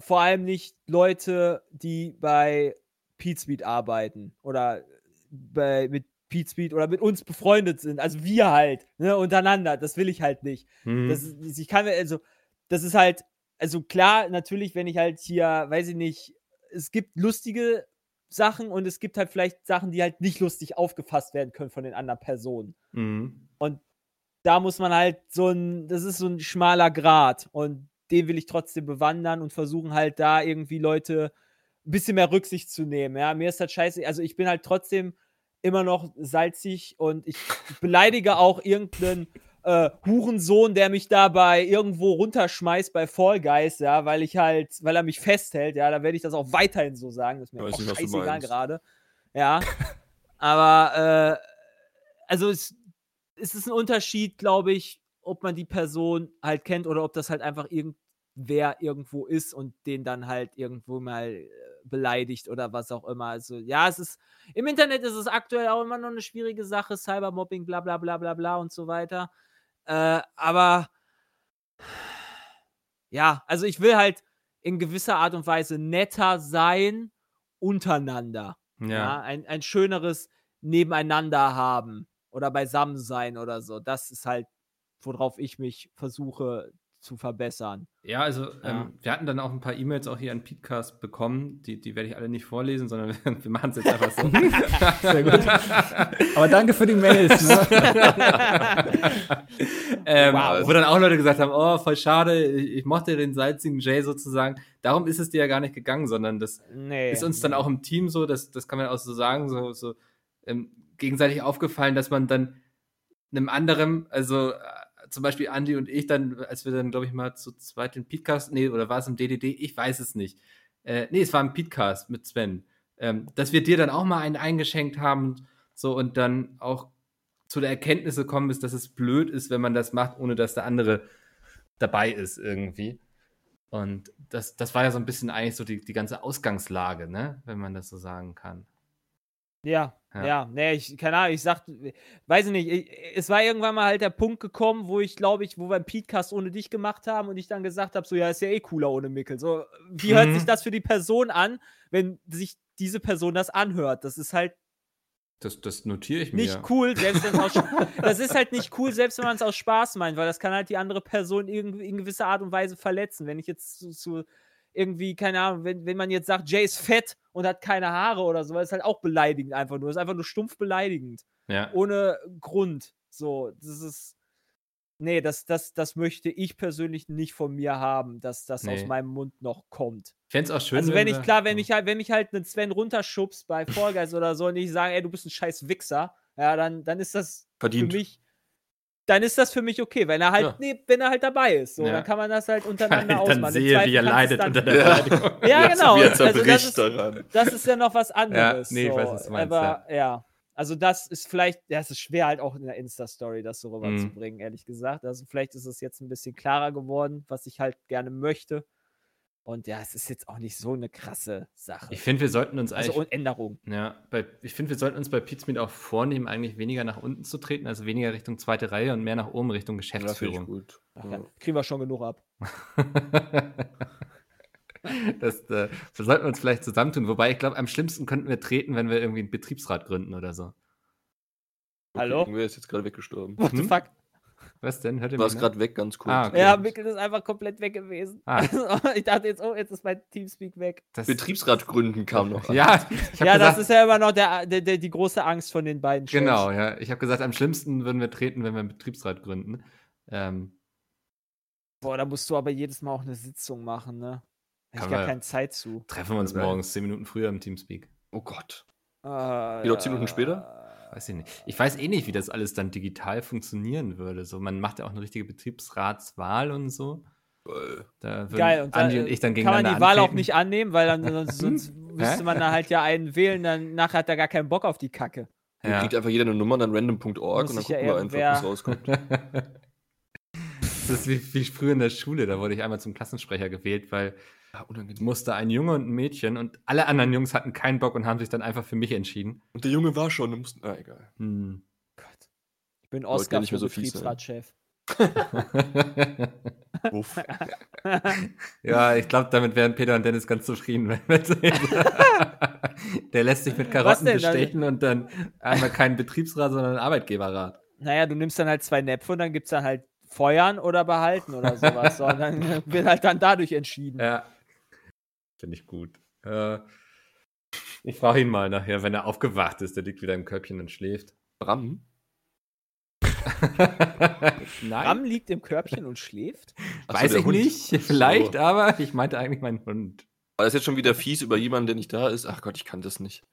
vor allem nicht Leute, die bei Pete arbeiten oder bei, mit Pete oder mit uns befreundet sind, also wir halt, ne, untereinander, das will ich halt nicht. Mhm. Das ist, ich kann mir, also, das ist halt, also klar, natürlich, wenn ich halt hier, weiß ich nicht, es gibt lustige Sachen und es gibt halt vielleicht Sachen, die halt nicht lustig aufgefasst werden können von den anderen Personen. Mhm. Da muss man halt so ein, das ist so ein schmaler Grat und den will ich trotzdem bewandern und versuchen halt da irgendwie Leute ein bisschen mehr Rücksicht zu nehmen. Ja, mir ist das scheiße, also ich bin halt trotzdem immer noch salzig und ich beleidige auch irgendeinen äh, Hurensohn, der mich dabei irgendwo runterschmeißt bei Fall Guys, ja, weil ich halt, weil er mich festhält, ja, da werde ich das auch weiterhin so sagen. Das ist mir auch nicht, scheißegal gerade. Ja. Aber äh, also es, es ist ein Unterschied, glaube ich, ob man die Person halt kennt oder ob das halt einfach irgendwer irgendwo ist und den dann halt irgendwo mal äh, beleidigt oder was auch immer. Also ja, es ist im Internet ist es aktuell auch immer noch eine schwierige Sache, Cybermobbing, bla bla bla bla bla und so weiter. Äh, aber ja, also ich will halt in gewisser Art und Weise netter sein untereinander. Ja. Ja. ein, ein schöneres Nebeneinander haben oder beisammen sein oder so. Das ist halt, worauf ich mich versuche zu verbessern. Ja, also Ja. Ähm, wir hatten dann auch ein paar E-Mails auch hier an Podcast bekommen. Die, die werde ich alle nicht vorlesen, sondern wir, wir machen es jetzt einfach so. Sehr gut. Aber danke für die Mails. Ne? ähm, Wow. Wo dann auch Leute gesagt haben, oh, voll schade, ich, ich mochte den salzigen Jay sozusagen. Darum ist es dir ja gar nicht gegangen, sondern das Nee. ist uns dann auch im Team so, das, das kann man auch so sagen, so, so ähm, gegenseitig aufgefallen, dass man dann einem anderen, also äh, zum Beispiel Andy und ich dann, als wir dann, glaube ich, mal zu zweit den Podcast, nee, oder war es im DDD? Ich weiß es nicht. Äh, nee, es war im Podcast mit Sven. Ähm, dass wir dir dann auch mal einen eingeschenkt haben, so und dann auch zu der Erkenntnis gekommen ist, dass es blöd ist, wenn man das macht, ohne dass der andere dabei ist irgendwie. Und das, das war ja so ein bisschen eigentlich so die, die ganze Ausgangslage, ne? Wenn man das so sagen kann. Ja, Ja. ja, nee, ich, keine Ahnung, ich sag, weiß ich nicht, ich, es war irgendwann mal halt der Punkt gekommen, wo ich, glaube ich, wo wir einen Podcast ohne dich gemacht haben und ich dann gesagt habe, so, ja, ist ja eh cooler ohne Mickel. So, wie hört Mhm. sich das für die Person an, wenn sich diese Person das anhört? Das ist halt Das, das notiere ich mir. nicht cool, selbst wenn aus, das ist halt nicht cool, selbst wenn man es aus Spaß meint, weil das kann halt die andere Person irgendwie in gewisser Art und Weise verletzen. Wenn ich jetzt zu, zu irgendwie, keine Ahnung, wenn, wenn man jetzt sagt, Jay ist fett und hat keine Haare oder so, ist halt auch beleidigend einfach nur. Ist einfach nur stumpf beleidigend. Ja. Ohne Grund. So, das ist. Nee, das, das, das möchte ich persönlich nicht von mir haben, dass das aus Nee. meinem Mund noch kommt. Ich fände es auch schön, Also wenn ich, wir- klar, wenn ich halt, wenn mich halt einen Sven runterschubst bei Fall Guys oder so und ich sage, ey, du bist ein scheiß Wichser, ja, dann, dann ist das Verdient. für mich, dann ist das für mich okay, wenn er halt, Ja. nee, wenn er halt dabei ist. So, Ja. dann kann man das halt untereinander ich ausmachen. dann sehe, wie er leidet dann- unter der Ja. Beleidigung. Ja, genau. Wie er Also das zerbricht ist, daran. das ist ja noch was anderes. nee, ich so. weiß, was du meinst, Aber ja. Also das ist vielleicht, ja, es ist schwer halt auch in der Insta-Story das so Mhm. rüberzubringen, ehrlich gesagt. Also vielleicht ist es jetzt ein bisschen klarer geworden, was ich halt gerne möchte. Und ja, es ist jetzt auch nicht so eine krasse Sache. Ich finde, wir sollten uns also eigentlich. und Änderung. ja, bei, ich finde, wir sollten uns bei Pizmeet auch vornehmen, eigentlich weniger nach unten zu treten, also weniger Richtung zweite Reihe und mehr nach oben Richtung Ja, Geschäftsführung. gut. Ach, Ja. kriegen wir schon genug ab. das, äh, das sollten wir uns vielleicht zusammentun. Wobei ich glaube, am schlimmsten könnten wir treten, wenn wir irgendwie einen Betriebsrat gründen oder so. Hallo? Irgendwer ist jetzt gerade weggestorben. What the Hm? fuck? Was denn? Hört ihr Du warst mich, ne? gerade weg, ganz kurz. Ah, okay. Ja, Mikkel ist einfach komplett weg gewesen. Ah. ich dachte jetzt, oh, jetzt ist mein Teamspeak weg. Das, Betriebsrat gründen kam noch an. ja, ich habe Ja, gesagt, das ist ja immer noch der, der, der, die große Angst von den beiden Chefs. genau, ja. Ich habe gesagt, am schlimmsten würden wir treten, wenn wir einen Betriebsrat gründen. Ähm, Boah, da musst du aber jedes Mal auch eine Sitzung machen, ne? Ich Aber- gar keine Zeit zu. treffen wir uns morgens zehn Minuten früher im Teamspeak. Oh Gott. Äh, Geht auch zehn Minuten später? Weiß ich nicht. Ich weiß eh nicht, wie das alles dann digital funktionieren würde. So, man macht ja auch eine richtige Betriebsratswahl und so. Äh, Da Geil, und Andi dann, und ich dann kann man die Wahl auch antreten. nicht annehmen, weil dann sonst, sonst müsste man da halt ja einen wählen, dann nachher hat er gar keinen Bock auf die Kacke. Dann Ja. kriegt einfach jeder eine Nummer, dann random.org und dann sich ja gucken wir einfach, was rauskommt. Das ist wie, wie früher in der Schule. Da wurde ich einmal zum Klassensprecher gewählt, weil unangenehm. musste ein Junge und ein Mädchen und alle anderen Jungs hatten keinen Bock und haben sich dann einfach für mich entschieden. Und der Junge war schon, der musste. Ah, egal. Hm. Gott. Ich bin Oscar nicht mehr für so. Betriebsratschef. Ja, ich glaube, damit wären Peter und Dennis ganz zufrieden. wenn wir sehen. Der lässt sich mit Karotten bestechen und dann einmal keinen Betriebsrat, sondern einen Arbeitgeberrat. Naja, du nimmst dann halt zwei Näpfe und dann gibt es dann halt feuern oder behalten oder sowas. so, und dann wird halt dann dadurch entschieden. Ja. Finde ich gut. Äh, ich frage ihn mal nachher, wenn er aufgewacht ist. Der liegt wieder im Körbchen und schläft. Bram? Nein. Ram liegt im Körbchen und schläft? Ach so, Weiß ich Hund. nicht, Ach so. vielleicht, aber ich meinte eigentlich meinen Hund. War das jetzt schon wieder fies über jemanden, der nicht da ist? Ach Gott, ich kann das nicht.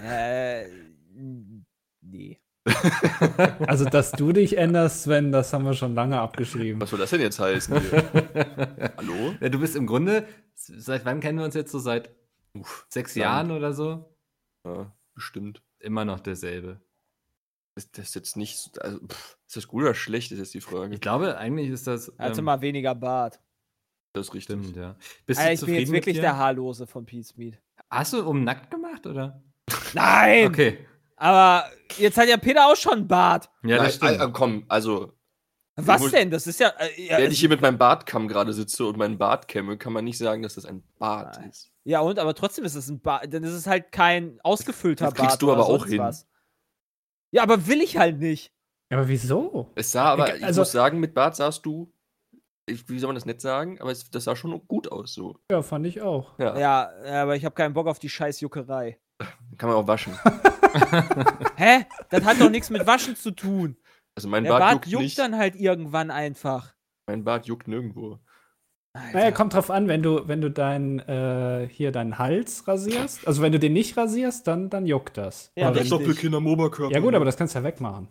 Äh, nee. Also, dass du dich änderst, Sven, das haben wir schon lange abgeschrieben. Was soll das denn jetzt heißen? Hallo? Ja, du bist im Grunde, seit wann kennen wir uns jetzt so? Seit Uff, sechs lang. Jahren oder so? Ja, bestimmt. Immer noch derselbe. Ist das jetzt nicht. so- Also, pff, ist das gut oder schlecht, ist jetzt die Frage. Ich glaube, eigentlich ist das. Hatte ähm, mal weniger Bart. Das ist richtig. Stimmt, ja. Bist Alter, du ich bin zufrieden jetzt wirklich der? Haarlose von Pete's Meat. Hast du um nackt gemacht, oder? Nein! Okay. Aber jetzt hat ja Peter auch schon einen Bart. Ja, das Nein, stimmt. äh, komm, also, Was muss- denn? Das ist ja. Äh, ja, während ich hier mit meinem Bartkamm gerade sitze und meinen Bart kämme, kann man nicht sagen, dass das ein Bart Nein. ist. ja, und aber trotzdem ist es ein Bart. Dann ist es halt kein ausgefüllter Das kriegst Bart. du oder aber auch hin. Was. Ja, aber will ich halt nicht. Aber wieso? Es sah aber, ich Also- muss sagen, mit Bart sahst du, ich, wie soll man das nicht sagen, aber es, das sah schon gut aus so. Ja, fand ich auch. Ja, Ja, aber ich habe keinen Bock auf die scheiß Juckerei. kann man auch waschen. Hä? Das hat doch nichts mit Waschen zu tun. Also mein Der Bart, Bart juckt, juckt nicht. dann halt irgendwann einfach. Mein Bart juckt nirgendwo. Naja, kommt drauf an, wenn du, wenn du dein, äh, hier deinen Hals rasierst. Also wenn du den nicht rasierst, dann, dann juckt das. Ja, aber richtig. wenn, Doppelkinn am Oberkörper. ja gut, aber das kannst du ja wegmachen.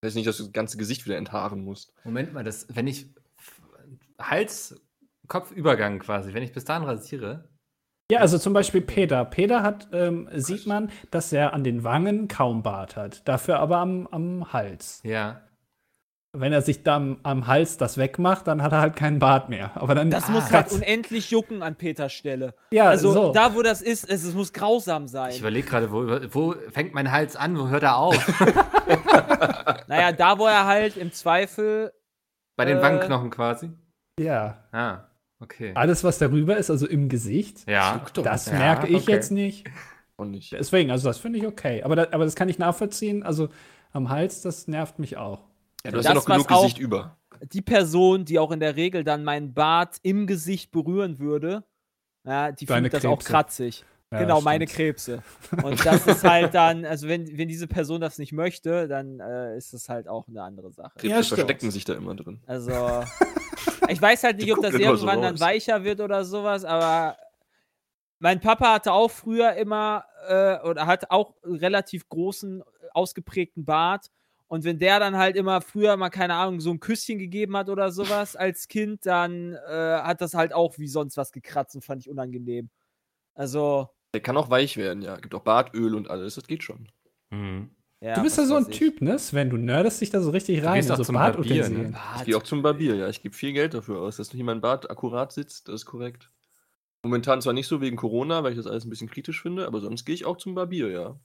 Das heißt nicht, dass du das ganze Gesicht wieder enthaaren musst. Moment mal, das, wenn ich Hals, Kopfübergang quasi, wenn ich bis dahin rasiere. Ja, also zum Beispiel Peter. Peter hat, ähm, sieht man, dass er an den Wangen kaum Bart hat. Dafür aber am, am Hals. Ja. wenn er sich dann am Hals das wegmacht, dann hat er halt keinen Bart mehr. Aber dann Das muss Ah, halt Gott. unendlich jucken an Peters Stelle. Ja, also so. da, wo das ist, es, es muss grausam sein. Ich überlege gerade, wo, wo fängt mein Hals an, wo hört er auf? Naja, da, wo er halt im Zweifel. Bei den Äh. Wangenknochen quasi? ja. Ah, okay. Alles, was darüber ist, also im Gesicht, Ja. das Ja, merke ich okay. jetzt nicht. Und nicht. Deswegen, also das finde ich okay. Aber, da, aber das kann ich nachvollziehen. Also am Hals, das nervt mich auch. Ja, du hast Das, ja noch genug Gesicht über. Die Person, die auch in der Regel dann meinen Bart im Gesicht berühren würde, ja, die Deine findet das auch kratzig. Ja, genau, meine. Krebse. Und das ist halt dann, also wenn, wenn diese Person das nicht möchte, dann äh, ist das halt auch eine andere Sache. Krebse Ja, verstecken sich da immer drin. Also, ich weiß halt nicht, ob das immer so irgendwann dann weicher wird oder sowas, aber mein Papa hatte auch früher immer äh, oder hat auch einen relativ großen, ausgeprägten Bart. Und wenn der dann halt immer früher mal, keine Ahnung, so ein Küsschen gegeben hat oder sowas als Kind, dann äh, hat das halt auch wie sonst was gekratzt und fand ich unangenehm. Also, Der kann auch weich werden, ja. Gibt auch Bartöl und alles, das geht schon. Mhm. Ja. du bist ja so ein. Typ, ne, Sven? Du nerdest dich da so richtig rein. gehst in auch so zum Barbier, ne? Ich gehe auch zum Barbier, ja. Ich gebe viel Geld dafür aus, dass nicht mein Bart akkurat sitzt, das ist korrekt. Momentan zwar nicht so wegen Corona, weil ich das alles ein bisschen kritisch finde, aber sonst gehe ich auch zum Barbier, ja.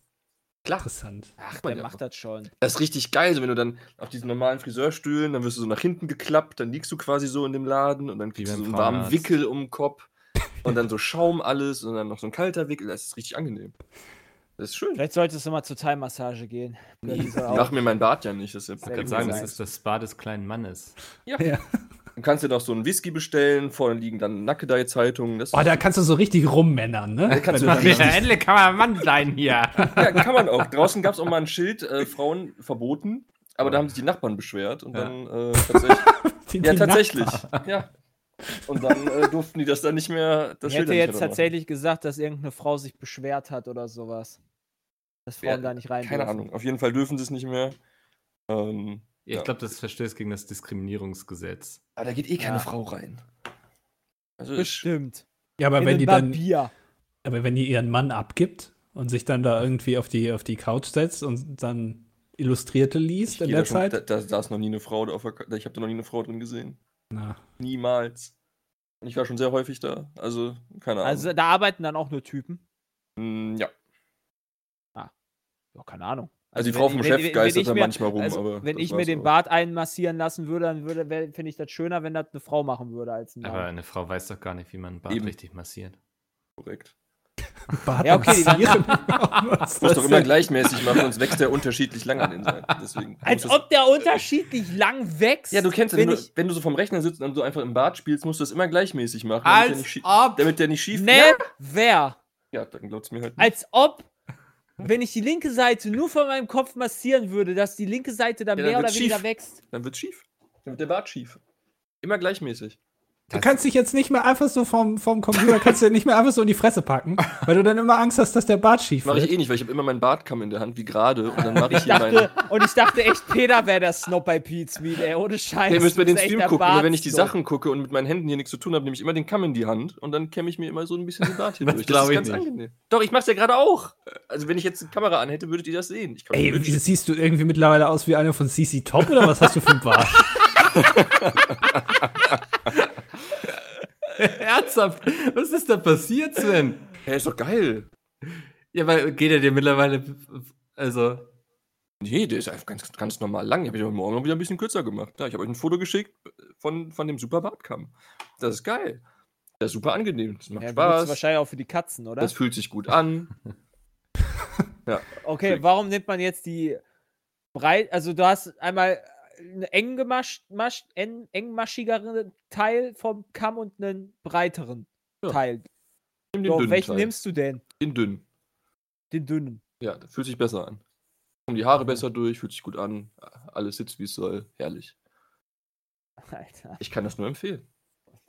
Klar. Interessant. Ach, man der macht das schon. Das ist richtig geil, so wenn du dann auf diesen normalen Friseurstühlen, dann wirst du so nach hinten geklappt, dann liegst du quasi so in dem Laden und dann kriegst du so einen warmen. Wickel um den Kopf und dann so Schaum alles und dann noch so ein kalter Wickel. Das ist richtig angenehm. Das ist schön. Vielleicht solltest du mal zur Thai-Massage gehen. Auch- machen mir mein Bart ja nicht. Das ist ja Ich kann sagen, das ist das Spa des kleinen Mannes. Ja. Du kannst dir doch so einen Whisky bestellen, vorne liegen dann Nackedei-Zeitungen. Oh, da kannst du so richtig rummännern, ne? Da kannst Wenn du dann- richtig- endlich kann man Mann sein hier. Ja, kann man auch. Draußen gab es auch mal ein Schild, äh, Frauen verboten, aber da haben sich die Nachbarn beschwert und Ja. dann äh, tatsächlich. ja, tatsächlich. Nachbarn. Ja. Und dann äh, durften die das dann nicht mehr. Das Ich hätte jetzt tatsächlich gesagt, dass irgendeine Frau sich beschwert hat oder sowas. Dass Frauen Ja, da nicht rein Keine dürfen. Ahnung. Auf jeden Fall dürfen sie es nicht mehr. Ähm, Ich Ja. glaube, das verstößt gegen das Diskriminierungsgesetz. aber da geht eh keine Ja. Frau rein. Also ich, Bestimmt. Ja, aber In wenn die dann, Barbier. aber wenn die ihren Mann abgibt und sich dann da irgendwie auf die, auf die Couch setzt und dann Illustrierte ich liest in geh der da, schon, da, Zeit. da saß noch nie eine Frau auf der, ich habe da noch nie eine Frau drin gesehen. Na, Niemals. Und ich war schon sehr häufig da. Also, keine Ahnung. Also da arbeiten dann auch nur Typen. Mm, ja. Ja, keine Ahnung. Also, die wenn Frau vom Chef geistert da mir- manchmal rum, Also, aber. wenn ich mir den auch. Bart einmassieren lassen würde, dann würde, finde ich das schöner, wenn das eine Frau machen würde als ein Mann. Aber eine Frau weiß doch gar nicht, wie man einen Bart Eben. richtig massiert. Korrekt. Bart Ja, okay, die- Du musst doch das immer gleichmäßig machen, sonst wächst der unterschiedlich lang an den Seiten. Deswegen als ob der unterschiedlich lang wächst. Ja, du kennst es, wenn wenn, du, ich. wenn du so vom Rechner sitzt und so einfach im Bad spielst, musst du das immer gleichmäßig machen. Als der nicht. Damit der nicht schief Ne, Ja, wer? ja dann glaubt's mir halt nicht. Als ob, wenn ich die linke Seite nur von meinem Kopf massieren würde, dass die linke Seite dann Ja, dann mehr oder wird's weniger schief. wächst. Dann wird's schief. Dann wird der Bart schief. Immer gleichmäßig. Du kannst dich jetzt nicht mehr einfach so vom, vom Computer, kannst du nicht mehr einfach so in die Fresse packen, weil du dann immer Angst hast, dass der Bart schief Mache ich wird. eh nicht, weil ich habe immer meinen Bartkamm in der Hand, wie gerade. Und dann mache ich Ich hier meinen. dachte, und ich dachte echt, Peter wäre der Snob bei Pete's Meat, ey, ohne Scheiß. Ihr müsst bei den Das Stream gucken, nur wenn ich die. Sachen gucke und mit meinen Händen hier nichts zu tun habe, nehme ich immer den Kamm in die Hand und dann kämme ich mir immer so ein bisschen den Bart hier Das durch. glaub ist ich ganz nicht. angenehm. Doch, ich mach's ja gerade auch. Also wenn ich jetzt die Kamera anhätte, würdet ihr das sehen. Ich Ey, wie, siehst du irgendwie mittlerweile aus wie einer von CC Top oder was hast du für einen Bart? Ernsthaft? Was ist da passiert, Sven? Hey, ist doch geil. Ja, weil geht er dir mittlerweile. Also. Nee, der ist einfach ganz, ganz normal lang. Ich habe ihn heute Morgen noch wieder ein bisschen kürzer gemacht. Ja, ich habe euch ein Foto geschickt von, von dem super Bartkamm. Das ist geil. Das ist super angenehm. Das macht Ja, Spaß. wahrscheinlich auch für die Katzen, oder? Das fühlt sich gut an. Okay, warum nimmt man jetzt die breit, also du hast einmal einen eng gemascht, masch, en, engmaschigeren Teil vom Kamm und einen breiteren Ja, Teil. Nimm So, welchen Teil. nimmst du denn? Den dünnen. Den dünnen. Ja, fühlt sich besser an. Kommen die Haare besser durch, fühlt sich gut an. Alles sitzt, wie es soll. Herrlich. Alter. Ich kann das nur empfehlen.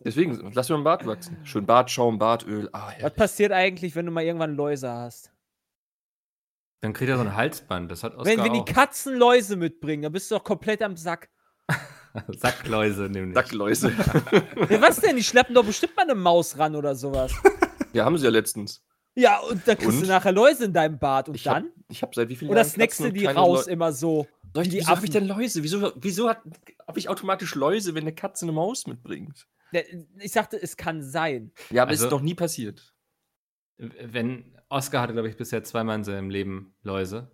Deswegen, lass mir einen Bart wachsen. Schön Bartschaum, Bartöl. Ah, Was passiert eigentlich, wenn du mal irgendwann Läuse hast? Dann kriegt er so ein Halsband. Das hat Oscar Wenn, wenn die. Katzen Läuse mitbringen, dann bist du doch komplett am Sack. Sackläuse nämlich. Sackläuse. Ja, was denn? Die schleppen doch bestimmt mal eine Maus ran oder sowas. ja, haben sie ja letztens. Ja, und dann kriegst Und? du nachher Läuse in deinem Bart und Ich hab, dann? ich hab seit wie vielen Oder Jahren snackst Katzen du die raus Leu- immer so? Soll ich, Die wieso habe ich denn Läuse? Wieso, wieso habe ich automatisch Läuse, wenn eine Katze eine Maus mitbringt? Ich sagte, es kann sein. Ja, aber Also- ist noch nie passiert. Wenn Oscar hatte, glaube ich, bisher zweimal in seinem Leben Läuse.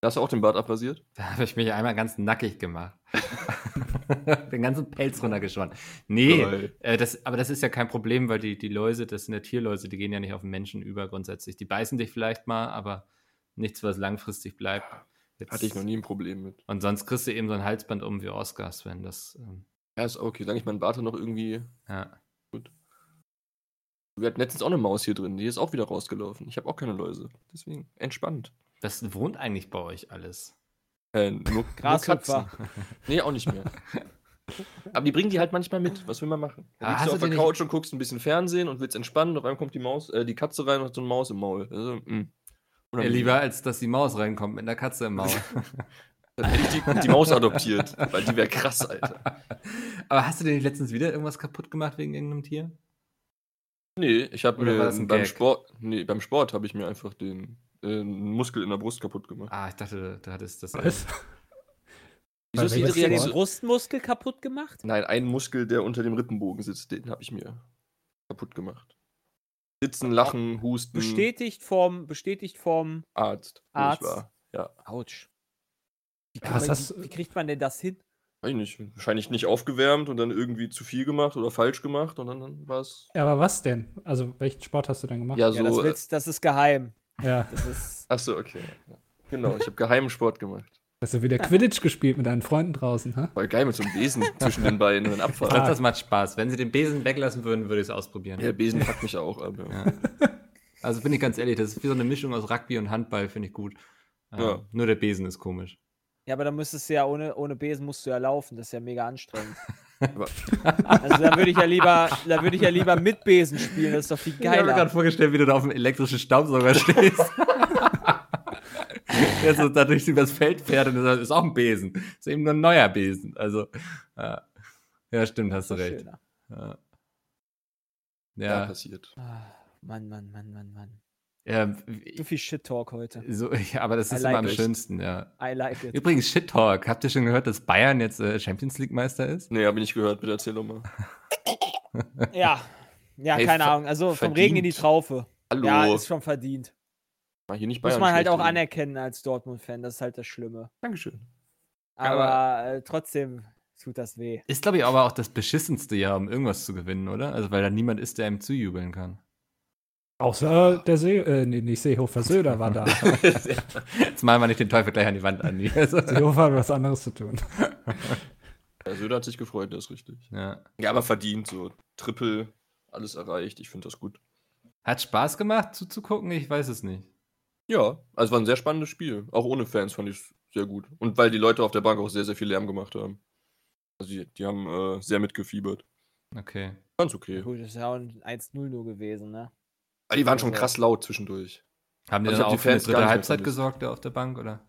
Da hast du auch den Bart abrasiert? Da habe ich mich einmal ganz nackig gemacht. Den ganzen Pelz runtergeschoren. Nee, äh, das, aber das ist ja kein Problem, weil die, die Läuse, das sind ja Tierläuse, die gehen ja nicht auf den Menschen über grundsätzlich. Die beißen dich vielleicht mal, aber nichts, was langfristig bleibt. Jetzt- Hatte ich noch nie ein Problem mit. Und sonst kriegst du eben so ein Halsband um wie Oscar, Sven. Das, ähm, Ja, ist okay. Solange ich meinen Bart noch irgendwie. ja. Wir hatten letztens auch eine Maus hier drin, die ist auch wieder rausgelaufen. Ich habe auch keine Läuse. Deswegen entspannt. Das wohnt eigentlich bei euch alles. Äh, nur, nur Grashüpfer. Katzen. Nee, auch nicht mehr. Aber die bringen die halt manchmal mit. Was will man machen? Ah, Dann liegst hast du auf der die nicht- Couch und guckst ein bisschen Fernsehen und willst entspannen. Auf einmal kommt die Maus, äh, die Katze rein und hat so eine Maus im Maul. Also, mh. Ja, lieber, als dass die Maus reinkommt mit einer Katze im Maul. Dann hätte ich die, die Maus adoptiert, weil die wäre krass, Alter. aber hast du denn letztens wieder irgendwas kaputt gemacht wegen irgendeinem Tier? Nee, ich habe mir beim? Sport, nee, beim Sport habe ich mir einfach den äh, Muskel in der Brust kaputt gemacht. Ah, ich dachte, du hattest das. Was? Wieso ist du den? Brustmuskel kaputt gemacht? Nein, ein Muskel, der unter dem Rippenbogen sitzt, den habe ich mir kaputt gemacht. Sitzen, lachen, husten. Bestätigt vom, bestätigt vom Arzt. wo Arzt. Ich war. Ja, Autsch. Wie, Ja, man, wie, wie kriegt man denn das hin? Weiß ich nicht. Wahrscheinlich nicht aufgewärmt und dann irgendwie zu viel gemacht oder falsch gemacht und dann, dann war es. Ja, aber was denn? Also, welchen Sport hast du denn gemacht? Ja, Ja, das, so. äh, willst, das ist geheim. Ja. Das ist, Achso, okay. Genau, ich habe geheimen Sport gemacht. Hast du wieder Quidditch gespielt mit deinen Freunden draußen, ha? Voll geil mit so einem Besen zwischen den Beinen und dann Ich glaube, abfahren. das macht Spaß. Wenn sie den Besen weglassen würden, würde ich es ausprobieren. Ja, der Besen packt mich auch ab. Ja. Also bin ich ganz ehrlich, das ist wie so eine Mischung aus Rugby und Handball, finde ich gut. Ähm, Ja. Nur der Besen ist komisch. Ja, aber dann müsstest du ja ohne, ohne Besen musst du ja laufen. Das ist ja mega anstrengend. Also dann würde ich ja lieber, da würde ich ja lieber mit Besen spielen. Das ist doch viel Ich habe mir gerade geiler. vorgestellt, wie du da auf dem elektrischen Staubsauger stehst. Der so dadurch übers Feld fährt und das ist auch ein Besen. ist eben nur ein neuer Besen. Also, ja, ja stimmt, hast du Das recht. schöner. Ja. Ja, Ja, passiert. Ah, Mann, Mann, Mann, Mann, Mann. Ja, So viel Shit-Talk heute. so, ja, aber das I ist like immer am it. schönsten, ja. I like it. Übrigens, Shit Talk. Habt ihr schon gehört, dass Bayern jetzt äh, Champions League Meister ist? Nee, habe ich nicht gehört. Bitte erzähl doch mal. Ja. Ja, Hey, keine Ahnung. Also vom verdient. Regen in die Traufe. Hallo. Ja, ist schon verdient. Mal hier nicht Muss Bayern man halt auch anerkennen als Dortmund-Fan. Das ist halt das Schlimme. Dankeschön. Aber äh, trotzdem tut das weh. Ist, glaube ich, aber auch das beschissenste Jahr, um irgendwas zu gewinnen, oder? Also, weil da niemand ist, der ihm zujubeln kann. Außer der See, äh, nee, nicht Seehofer Söder war da. Jetzt malen wir nicht den Teufel gleich an die Wand an. Seehofer hat was anderes zu tun. Ja, Söder hat sich gefreut, das ist richtig. ja. Ja, aber verdient so. Triple, alles erreicht. Ich finde das gut. Hat Spaß gemacht zuzugucken? Ich weiß es nicht. Ja, also war ein sehr spannendes Spiel. Auch ohne Fans fand ich es sehr gut. Und weil die Leute auf der Bank auch sehr, sehr viel Lärm gemacht haben. Also die, die haben äh, sehr mitgefiebert. Okay. Ganz okay. Gut, das ist ja auch ein 1-0 nur gewesen, ne? Aber die waren schon krass laut zwischendurch. Haben die Also dann auch die für eine Fans nicht mehr Halbzeit gesorgt, der auf der Bank, oder?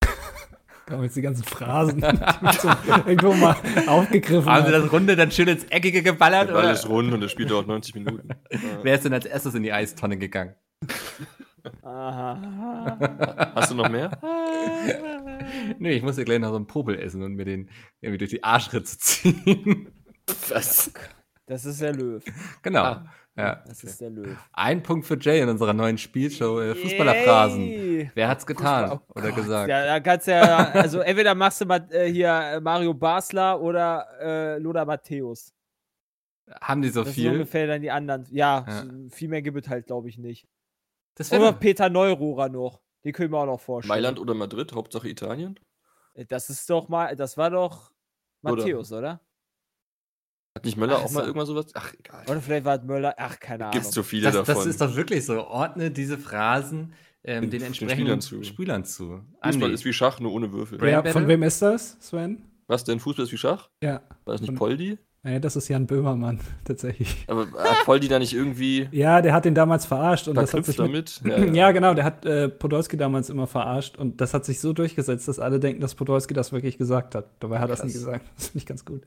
Kommen jetzt die ganzen Phrasen die so irgendwo mal aufgegriffen. Haben sie das Runde dann schön ins Eckige geballert, Der Ball oder? ist rund und das Spiel dauert 90 Minuten. Wer ist denn als erstes in die Eistonne gegangen? Aha. Hast du noch mehr? nee, ich muss ja gleich noch so einen Popel essen und mir den irgendwie durch die Arschritze ziehen. Was? Das ist der Löw. genau. Ah. Ja. Das ist der Löw. Ein Punkt für Jay in unserer neuen Spielshow äh, Fußballerphrasen. Wer hat's getan Fußball- oh oder Gott. gesagt? Ja, da kannst ja, also entweder machst du mal äh, hier äh, Mario Basler oder äh, Lothar Matthäus. Haben die so das viel? ungefähr dann die anderen. Ja, Ja. so viel mehr gibt es halt, glaube ich, nicht. Das Oder Peter Neururer noch. Den können wir auch noch vorstellen. Mailand oder Madrid? Hauptsache Italien? Äh, Das ist doch mal, das war doch Oder- Matthäus, oder? Hat nicht Möller Ach auch mal so. irgendwann sowas? Ach, egal. Oder vielleicht war es Möller. Ach, keine Ahnung. Gibt's so viele das, davon. das ist doch wirklich so. Ordne diese Phrasen ähm, Den- den, den entsprechenden Spielern Spielern zu. zu. Fußball ist wie Schach, nur ohne Würfel. Ja, von wem ist das, Sven? Was denn? Fußball ist wie Schach? Ja. War das nicht Von- Poldi? Nee, das ist Jan Böhmermann, tatsächlich. Aber hat Poldi da nicht irgendwie Ja, der hat ihn damals verarscht und das hat sich mit, damit? ja, genau, der hat äh, Podolski damals immer verarscht und das hat sich so durchgesetzt, dass alle denken, dass Podolski das wirklich gesagt hat. Dabei hat er das nie gesagt. Das finde ich ganz gut.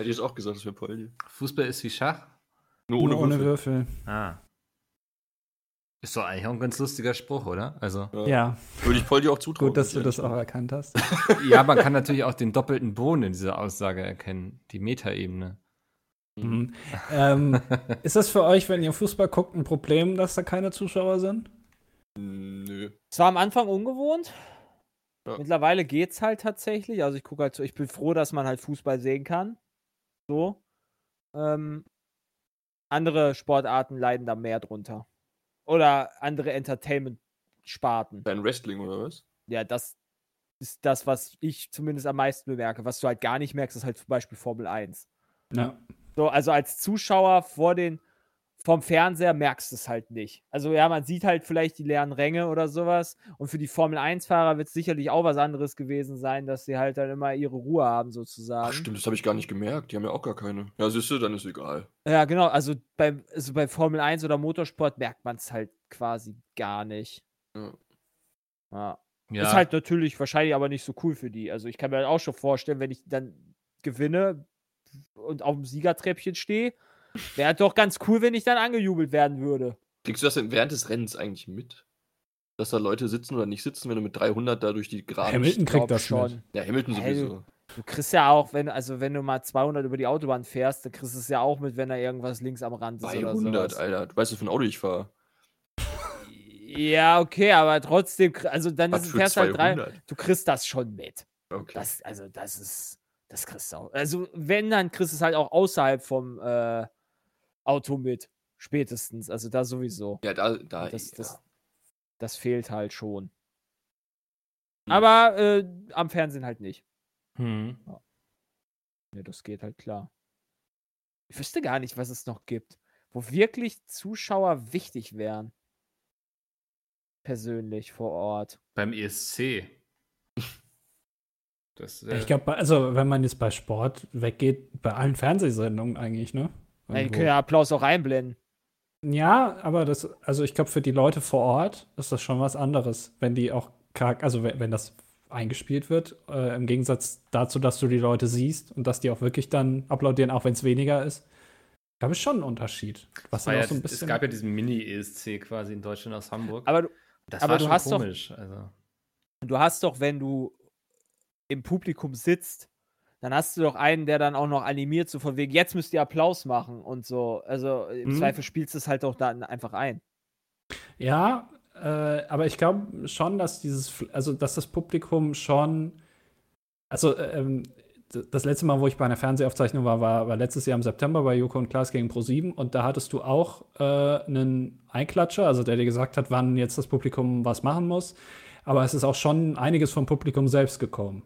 Hätte ich jetzt auch gesagt, das wäre Poldi. Fußball ist wie Schach. Nur ohne, Nur ohne Würfel. Würfel. Ah. Ist doch eigentlich auch ein ganz lustiger Spruch, oder? Also. Ja, Würde ich Poldi auch zutrauen. gut, dass du das auch erkannt hast. ja, man kann natürlich auch den doppelten Boden in dieser Aussage erkennen. Die Metaebene. Mhm. ähm, ist das für euch, wenn ihr Fußball guckt, ein Problem, dass da keine Zuschauer sind? Nö. Es war am Anfang ungewohnt. Ja. Mittlerweile geht's halt tatsächlich. Also ich gucke halt so, ich bin froh, dass man halt Fußball sehen kann. So. Ähm, andere Sportarten leiden da mehr drunter. Oder andere Entertainment-Sparten. Dein Wrestling oder was? Ja, das ist das, was ich zumindest am meisten bemerke. Was du halt gar nicht merkst, ist halt zum Beispiel Formel 1. Ja. So, also als Zuschauer vor den, vom Fernseher merkst du es halt nicht. Also ja, man sieht halt vielleicht die leeren Ränge oder sowas. Und für die Formel 1-Fahrer wird es sicherlich auch was anderes gewesen sein, dass sie halt dann immer ihre Ruhe haben, sozusagen. Ach, stimmt, das habe ich gar nicht gemerkt. Die haben ja auch gar keine. Ja, siehst du, dann ist egal. Ja, genau. Also bei, also bei Formel 1 oder Motorsport merkt man es halt quasi gar nicht. Ja. Ja. Ja. Ist halt natürlich wahrscheinlich aber nicht so cool für die. Also ich kann mir halt auch schon vorstellen, wenn ich dann gewinne und auf dem Siegertreppchen stehe, wäre doch ganz cool, wenn ich dann angejubelt werden würde. Kriegst du das denn während des Rennens eigentlich mit? Dass da Leute sitzen oder nicht sitzen, wenn du mit 300 da durch die Gerade. Hamilton kriegt das schon. mit. Ja, Hamilton Hey, sowieso. Du kriegst ja auch, wenn, also wenn du mal 200 über die Autobahn fährst, dann kriegst du es ja auch mit, wenn da irgendwas links am Rand ist Bei oder 100, sowas. Alter. Du weißt, was für ein Auto ich fahre. Ja, okay, aber trotzdem, also dann ist, fährst halt drei, 200? du kriegst das schon mit. Okay. Das, also das ist, das kriegst du auch. Also wenn, dann kriegst du es halt auch außerhalb vom äh, Auto mit. Spätestens. Also da sowieso. ja, da, da das, ja. das, das fehlt halt schon. Hm. Aber äh, am Fernsehen halt nicht. Hm. Ja, das geht halt klar. Ich wüsste gar nicht, was es noch gibt, wo wirklich Zuschauer wichtig wären. Persönlich vor Ort. Beim ESC. Das, äh, Ich glaube, also wenn man jetzt bei Sport weggeht, bei allen Fernsehsendungen eigentlich, ne? Irgendwo. können ja Applaus auch einblenden. Ja, aber das, also ich glaube, für die Leute vor Ort ist das schon was anderes, wenn die auch, also wenn, wenn das eingespielt wird, äh, im Gegensatz dazu, dass du die Leute siehst und dass die auch wirklich dann applaudieren, auch wenn es weniger ist. Ich glaube, ist schon ein Unterschied. Was ja, so ein es bisschen. gab ja diesen Mini-ESC quasi in Deutschland aus Hamburg. Aber du, das aber war du schon hast doch- komisch. Also. du hast doch, wenn du im Publikum sitzt, dann hast du doch einen, der dann auch noch animiert, so von wegen, jetzt müsst ihr Applaus machen und so. Also im Mhm. Zweifel spielst du es halt auch dann einfach ein. Ja, äh, aber ich glaube schon, dass dieses, also dass das Publikum schon, also ähm, das letzte Mal, wo ich bei einer Fernsehaufzeichnung war, war, war letztes Jahr im September bei Joko und Klaas gegen Pro7 und da hattest du auch äh, einen Einklatscher, also der dir gesagt hat, wann jetzt das Publikum was machen muss. Aber es ist auch schon einiges vom Publikum selbst gekommen.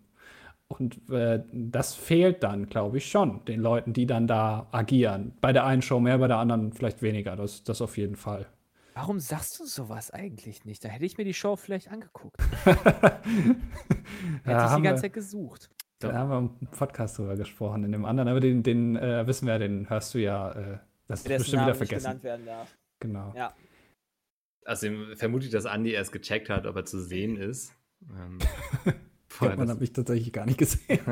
Und äh, das fehlt dann, glaube ich, schon, den Leuten, die dann da agieren. Bei der einen Show mehr, bei der anderen vielleicht weniger. Das, das auf jeden Fall. Warum sagst du sowas eigentlich nicht? Da hätte ich mir die Show vielleicht angeguckt. Hätte Ja, ich die ganze Zeit gesucht. Da haben wir im Podcast drüber gesprochen, in dem anderen, aber den, den äh, wissen wir, den hörst du ja, äh, das ist bestimmt Name wieder nicht vergessen. genannt werden darf. Genau. Ja. Also vermute ich, dass Andi erst gecheckt hat, ob er zu sehen ist. Ähm, Vorher man das- habe ich tatsächlich gar nicht gesehen.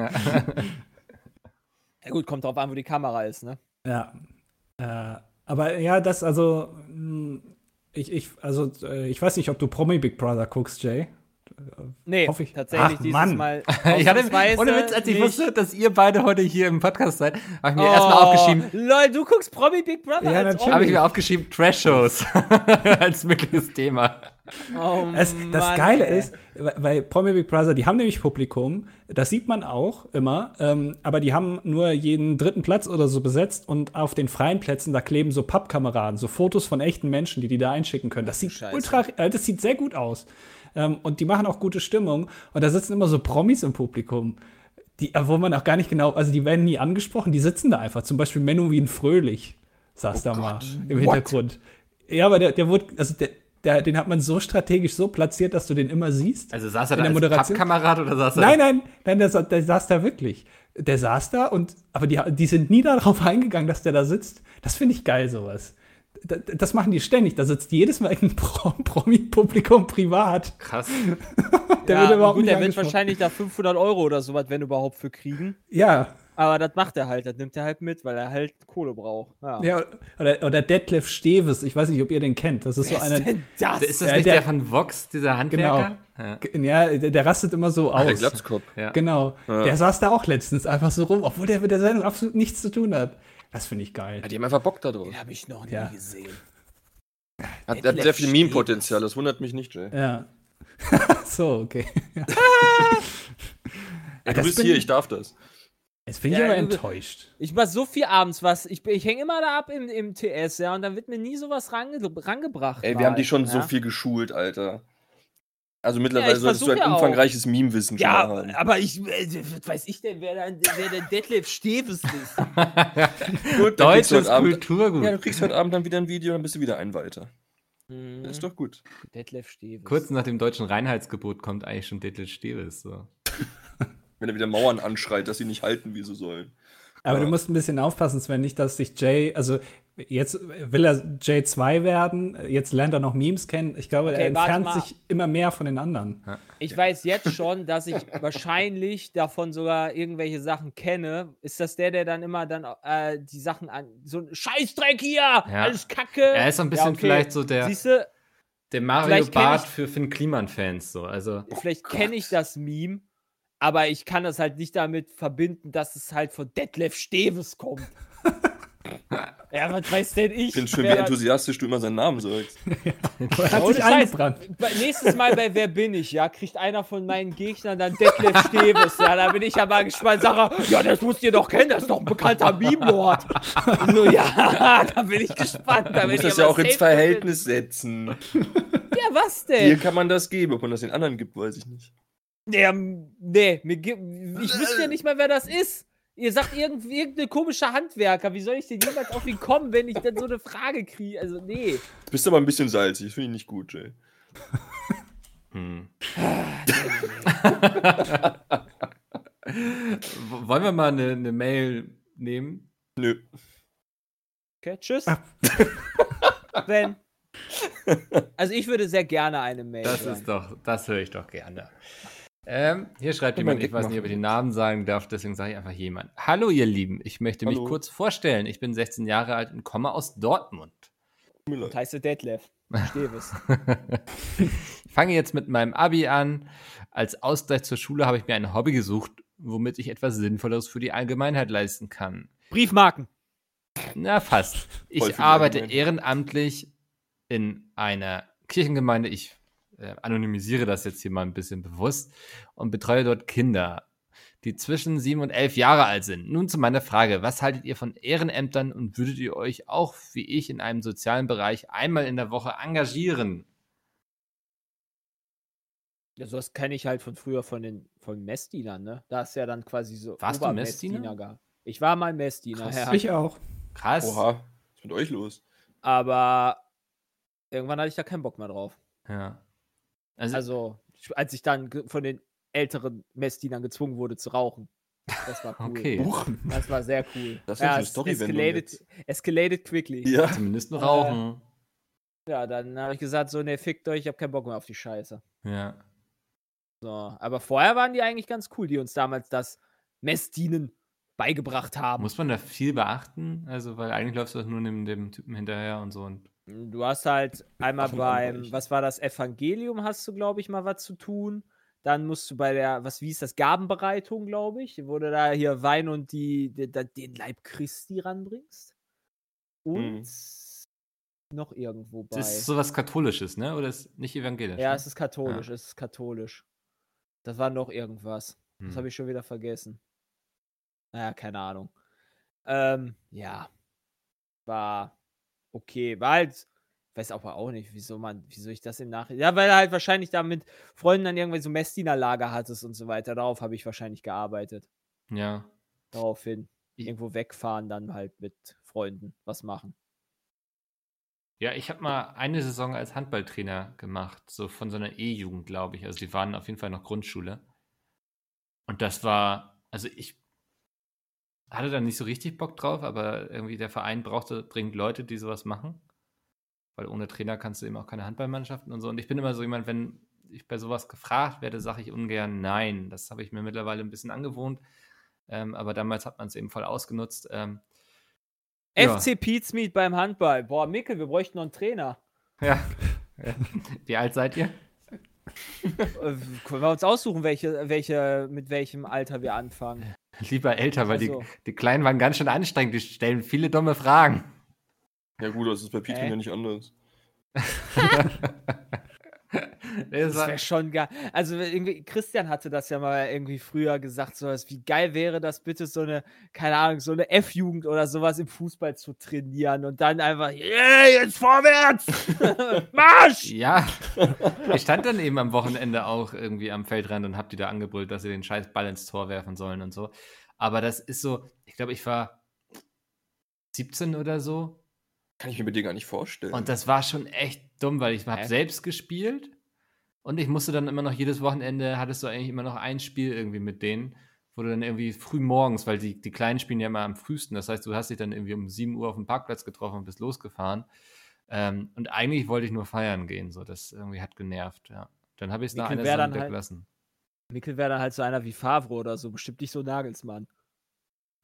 Ja gut, kommt drauf an, wo die Kamera ist, ne? ja. Äh, aber ja, das, also, mh, ich, ich, also, äh, ich weiß nicht, ob du Promi Big Brother guckst, Jay. Nee, Hoffe ich. tatsächlich Ach, dieses Mann. Mal. ich hatte, ohne Witz, als ich nicht. wusste, dass ihr beide heute hier im Podcast seid, habe ich mir oh, erstmal aufgeschrieben, Lol, du guckst Promi Big Brother Ja, natürlich. habe ich mir aufgeschrieben, Trash-Shows als mögliches Thema. Oh, Es, das Mann, Geile ey. ist, bei- Promi Big Brother, die haben nämlich Publikum, das sieht man auch immer, ähm, aber die haben nur jeden dritten Platz oder so besetzt und auf den freien Plätzen, da kleben so Pappkameraden, so Fotos von echten Menschen, die die da einschicken können. Das sieht Scheiße. ultra, äh, das sieht sehr gut aus. Ähm, und die machen auch gute Stimmung. Und da sitzen immer so Promis im Publikum, die, wo man auch gar nicht genau, also die werden nie angesprochen, die sitzen da einfach. Zum Beispiel Menowin Fröhlich saß da mal im Hintergrund. Ja, aber der, der wurde, also der, der, den hat man so strategisch so platziert, dass du den immer siehst. Also saß er In da der als Moderation? Pappkamerad oder saß er Nein, nein, nein, der, der saß da wirklich. Der saß da und, aber die, die sind nie darauf eingegangen, dass der da sitzt. Das finde ich geil, sowas. Da- Das machen die ständig. Da sitzt jedes Mal ein Pro Promi-Publikum privat. Krass. Der ja, wird überhaupt gut, nicht der wird wahrscheinlich da 500 Euro oder sowas, wenn überhaupt, für kriegen. Ja, Aber das macht er halt, das nimmt er halt mit, weil er halt Kohle braucht. Ja. ja oder, oder Detlef Steves. Ich weiß nicht, ob ihr den kennt. Das ist so Wer einer. ist denn das? Ist das Ja, nicht der- der, von Vox, dieser Handwerker? Ja. Ja, der, der rastet immer so Der aus. Glatzkopf. Ja. Genau. Ja. Der saß da auch letztens einfach so rum, obwohl der mit der Sendung absolut nichts zu tun hat. Das finde ich geil. Ja, die haben einfach Bock da drauf. Den habe ich noch nie Ja. gesehen. Hat, hat sehr viel Meme-Potenzial, das wundert mich nicht, Jay. Ja. so, okay. Ja. Ja, du das bist hier, ich darf das. Jetzt bin ich Ja, aber enttäuscht. Ich mach so viel abends was. Ich, ich hänge immer da ab im, im TS, ja, und dann wird mir nie sowas range, rangebracht. Ey, wir mal, haben die schon ja. so viel geschult, Alter. Also mittlerweile ich solltest du ein ja umfangreiches Meme-Wissen schon Ja, haben. aber ich, äh, was weiß ich denn, wer, dann, wer der Detlef Steves ist. Gut, Deutsches Kulturgut. Ja, du kriegst heute Abend dann wieder ein Video, dann bist du wieder ein Walter. Mhm. Das ist doch gut. Detlef Steves. Kurz nach dem deutschen Reinheitsgebot kommt eigentlich schon Detlef Steves. So. Wenn er wieder Mauern anschreit, dass sie nicht halten, wie sie sollen. Aber Ja. du musst ein bisschen aufpassen, Sven, nicht, dass sich Jay, also jetzt will er J2 werden, jetzt lernt er noch Memes kennen. Ich glaube, Okay, er entfernt sich immer mehr von den anderen. Ich weiß jetzt schon, dass ich wahrscheinlich davon sogar irgendwelche Sachen kenne. Ist das der, der dann immer dann äh, die Sachen an. So ein Scheißdreck hier! Alles Kacke! Er ist so ein bisschen vielleicht so der, Siehst du, der Mario Bart für Finn Kliman-Fans. So. Also, vielleicht kenne ich das Meme, aber ich kann das halt nicht damit verbinden, dass es halt von Detlef Steves kommt. ja, was weiß denn ich? Ich finde schön, wie enthusiastisch du immer seinen Namen sagst. Hat Ohne sich Scheiß. eingebrannt. Nächstes Mal bei Wer bin ich, ja, kriegt einer von meinen Gegnern dann Detlef Steves. Ja, da bin ich ja mal gespannt. Sag er, ja, das musst ihr doch kennen, das ist doch ein bekannter Meme-Lord. So, ja, da bin ich gespannt. Da Du bin musst ich das ja auch ins Verhältnis setzen. Ja, was Hier denn? kann man das geben, ob man das den anderen gibt, weiß ich nicht. Nee, ähm, nee ich wüsste ja nicht mal, wer das ist. Ihr sagt irgendwie irgendeine komische Handwerker. Wie soll ich denn jemals auf ihn kommen, wenn ich dann so eine Frage kriege? Also, nee. Du bist aber ein bisschen salzig, das finde ich nicht gut, Jay. hm. Wollen wir mal eine, eine Mail nehmen? Nö. Okay, tschüss. Ah. Ben. Also ich würde sehr gerne eine Mail. Das hören. ist doch, das höre ich doch gerne. Ähm, hier schreibt jemand, ich weiß nicht, ob ich den Namen sagen darf, deswegen sage ich einfach jemand. Hallo ihr Lieben, ich möchte mich Hallo. kurz vorstellen. Ich bin 16 Jahre alt und komme aus Dortmund. Und heißt Detlef. Steves. Ich fange jetzt mit meinem Abi an. Als Ausgleich zur Schule habe ich mir ein Hobby gesucht, womit ich etwas Sinnvolleres für die Allgemeinheit leisten kann. Briefmarken. Na, fast. Ich arbeite ehrenamtlich in einer Kirchengemeinde. Ich äh, anonymisiere das jetzt hier mal ein bisschen bewusst und betreue dort Kinder, die zwischen sieben und elf Jahre alt sind. Nun zu meiner Frage. Was haltet ihr von Ehrenämtern und würdet ihr euch auch wie ich in einem sozialen Bereich einmal in der Woche engagieren? Ja, sowas kenne ich halt von früher von den von Messdienern, ne? Da ist ja dann quasi so Warst du Messdiener? gehabt. Ich war mal Messdiener, Krass. ja. Ich auch. Krass. Oha, was ist mit euch los? Aber irgendwann hatte ich da keinen Bock mehr drauf. Ja. Also, Also, als ich dann von den älteren Messdienern gezwungen wurde zu rauchen. Das war cool. okay. Das war sehr cool. Das ist eine es Storywendung escalated, escalated quickly. Ja. Zumindest nur Äh, rauchen. Ja, dann habe ich gesagt, so, ne, fickt euch, ich habe keinen Bock mehr auf die Scheiße. Ja. So, aber vorher waren die eigentlich ganz cool, die uns damals das Messdienen beigebracht haben. Muss man da viel beachten? Also, weil eigentlich läufst du doch nur dem, dem Typen hinterher und so. Und Du hast halt einmal Ach, beim, was war das, Evangelium hast du, glaube ich, mal was zu tun. Dann musst du bei der, was, wie ist das, Gabenbereitung, glaube ich, wo du da hier Wein und die, die, den Leib Christi ranbringst. Und Mhm. noch irgendwo bei. das ist sowas Katholisches, ne? Oder ist nicht evangelisch? ja, ne? es ist katholisch, es ist katholisch. Das war noch irgendwas. Das Hm. habe ich schon wieder vergessen. Naja, keine Ahnung. Ähm, ja. War okay. War halt, weiß aber auch nicht, wieso man, wieso ich das im Nachhinein. Ja, weil er halt wahrscheinlich da mit Freunden dann irgendwie so Messdienerlager hattest und so weiter. Darauf habe ich wahrscheinlich gearbeitet. Ja. Daraufhin. Irgendwo wegfahren, dann halt mit Freunden was machen. Ja, ich habe mal eine Saison als Handballtrainer gemacht, so von so einer E-Jugend, glaube ich. Also die waren auf jeden Fall noch Grundschule. Und das war, also ich hatte da nicht so richtig Bock drauf, aber irgendwie der Verein brauchte dringend Leute, die sowas machen. weil ohne Trainer kannst du eben auch keine Handballmannschaften und so. Und ich bin immer so jemand, wenn ich bei sowas gefragt werde, sage ich ungern nein. Das habe ich mir mittlerweile ein bisschen angewohnt. Ähm, aber damals hat man es eben voll ausgenutzt. Ähm, ja. FC Pizmeet beim Handball. Boah, Mickel, wir bräuchten noch einen Trainer. ja. Wie alt seid ihr? Äh, können wir uns aussuchen, welche, welche, mit welchem Alter wir anfangen. Lieber älter, weil Also. die, die Kleinen waren ganz schön anstrengend. Die stellen viele dumme Fragen. Ja gut, das ist bei Pizza Äh? ja nicht anders. Das wäre schon geil. Also irgendwie, Christian hatte das ja mal irgendwie früher gesagt, so was, wie geil wäre das bitte, so eine, keine Ahnung, so eine F-Jugend oder sowas im Fußball zu trainieren und dann einfach, yeah, jetzt vorwärts! Marsch! ja, ich stand dann eben am Wochenende auch irgendwie am Feldrand und hab die da angebrüllt, dass sie den scheiß Ball ins Tor werfen sollen und so. Aber das ist so, ich glaube, ich war 17 oder so Kann ich mir bei dir gar nicht vorstellen. Und das war schon echt dumm, weil ich habe selbst gespielt und ich musste dann immer noch jedes Wochenende, hattest du eigentlich immer noch ein Spiel irgendwie mit denen, wo du dann irgendwie früh morgens, weil die, die Kleinen spielen ja immer am frühesten, das heißt, du hast dich dann irgendwie um 7 Uhr auf dem Parkplatz getroffen und bist losgefahren. Ähm, und eigentlich wollte ich nur feiern gehen, so das irgendwie hat genervt, ja. Dann habe ich es nach einer wieder halt- gelassen. Mikkel wäre dann halt so einer wie Favre oder so, bestimmt nicht so Nagelsmann.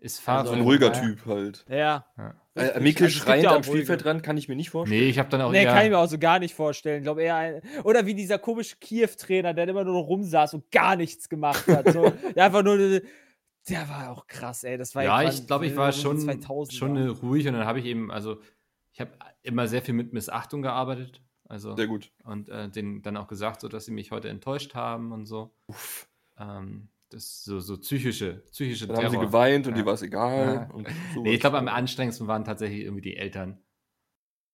Ist Also so ein ruhiger ja. Typ halt. Ja. Ja. Äh. Mikkel Also schreiend auch am Spielfeldrand kann ich mir nicht vorstellen. Nee, ich habe dann auch Nee, eher, kann ich mir auch so gar nicht vorstellen. Ich glaube eher ein, oder wie dieser komische Kiew-Trainer, der immer nur noch rumsaß und gar nichts gemacht hat. So, der einfach nur. Der war auch krass, ey. Das war ja, ich glaube, ich war schon, 2000er. schon ruhig und dann habe ich eben, also ich habe immer sehr viel mit Missachtung gearbeitet. Also Sehr gut. und äh, denen dann auch gesagt, so dass sie mich heute enttäuscht haben und so. Ähm, das ist so, so psychische, psychische Dann haben sie Terror. geweint und Ja. dir war es egal. Ja. Und Nee, ich glaube, am anstrengendsten waren tatsächlich irgendwie die Eltern,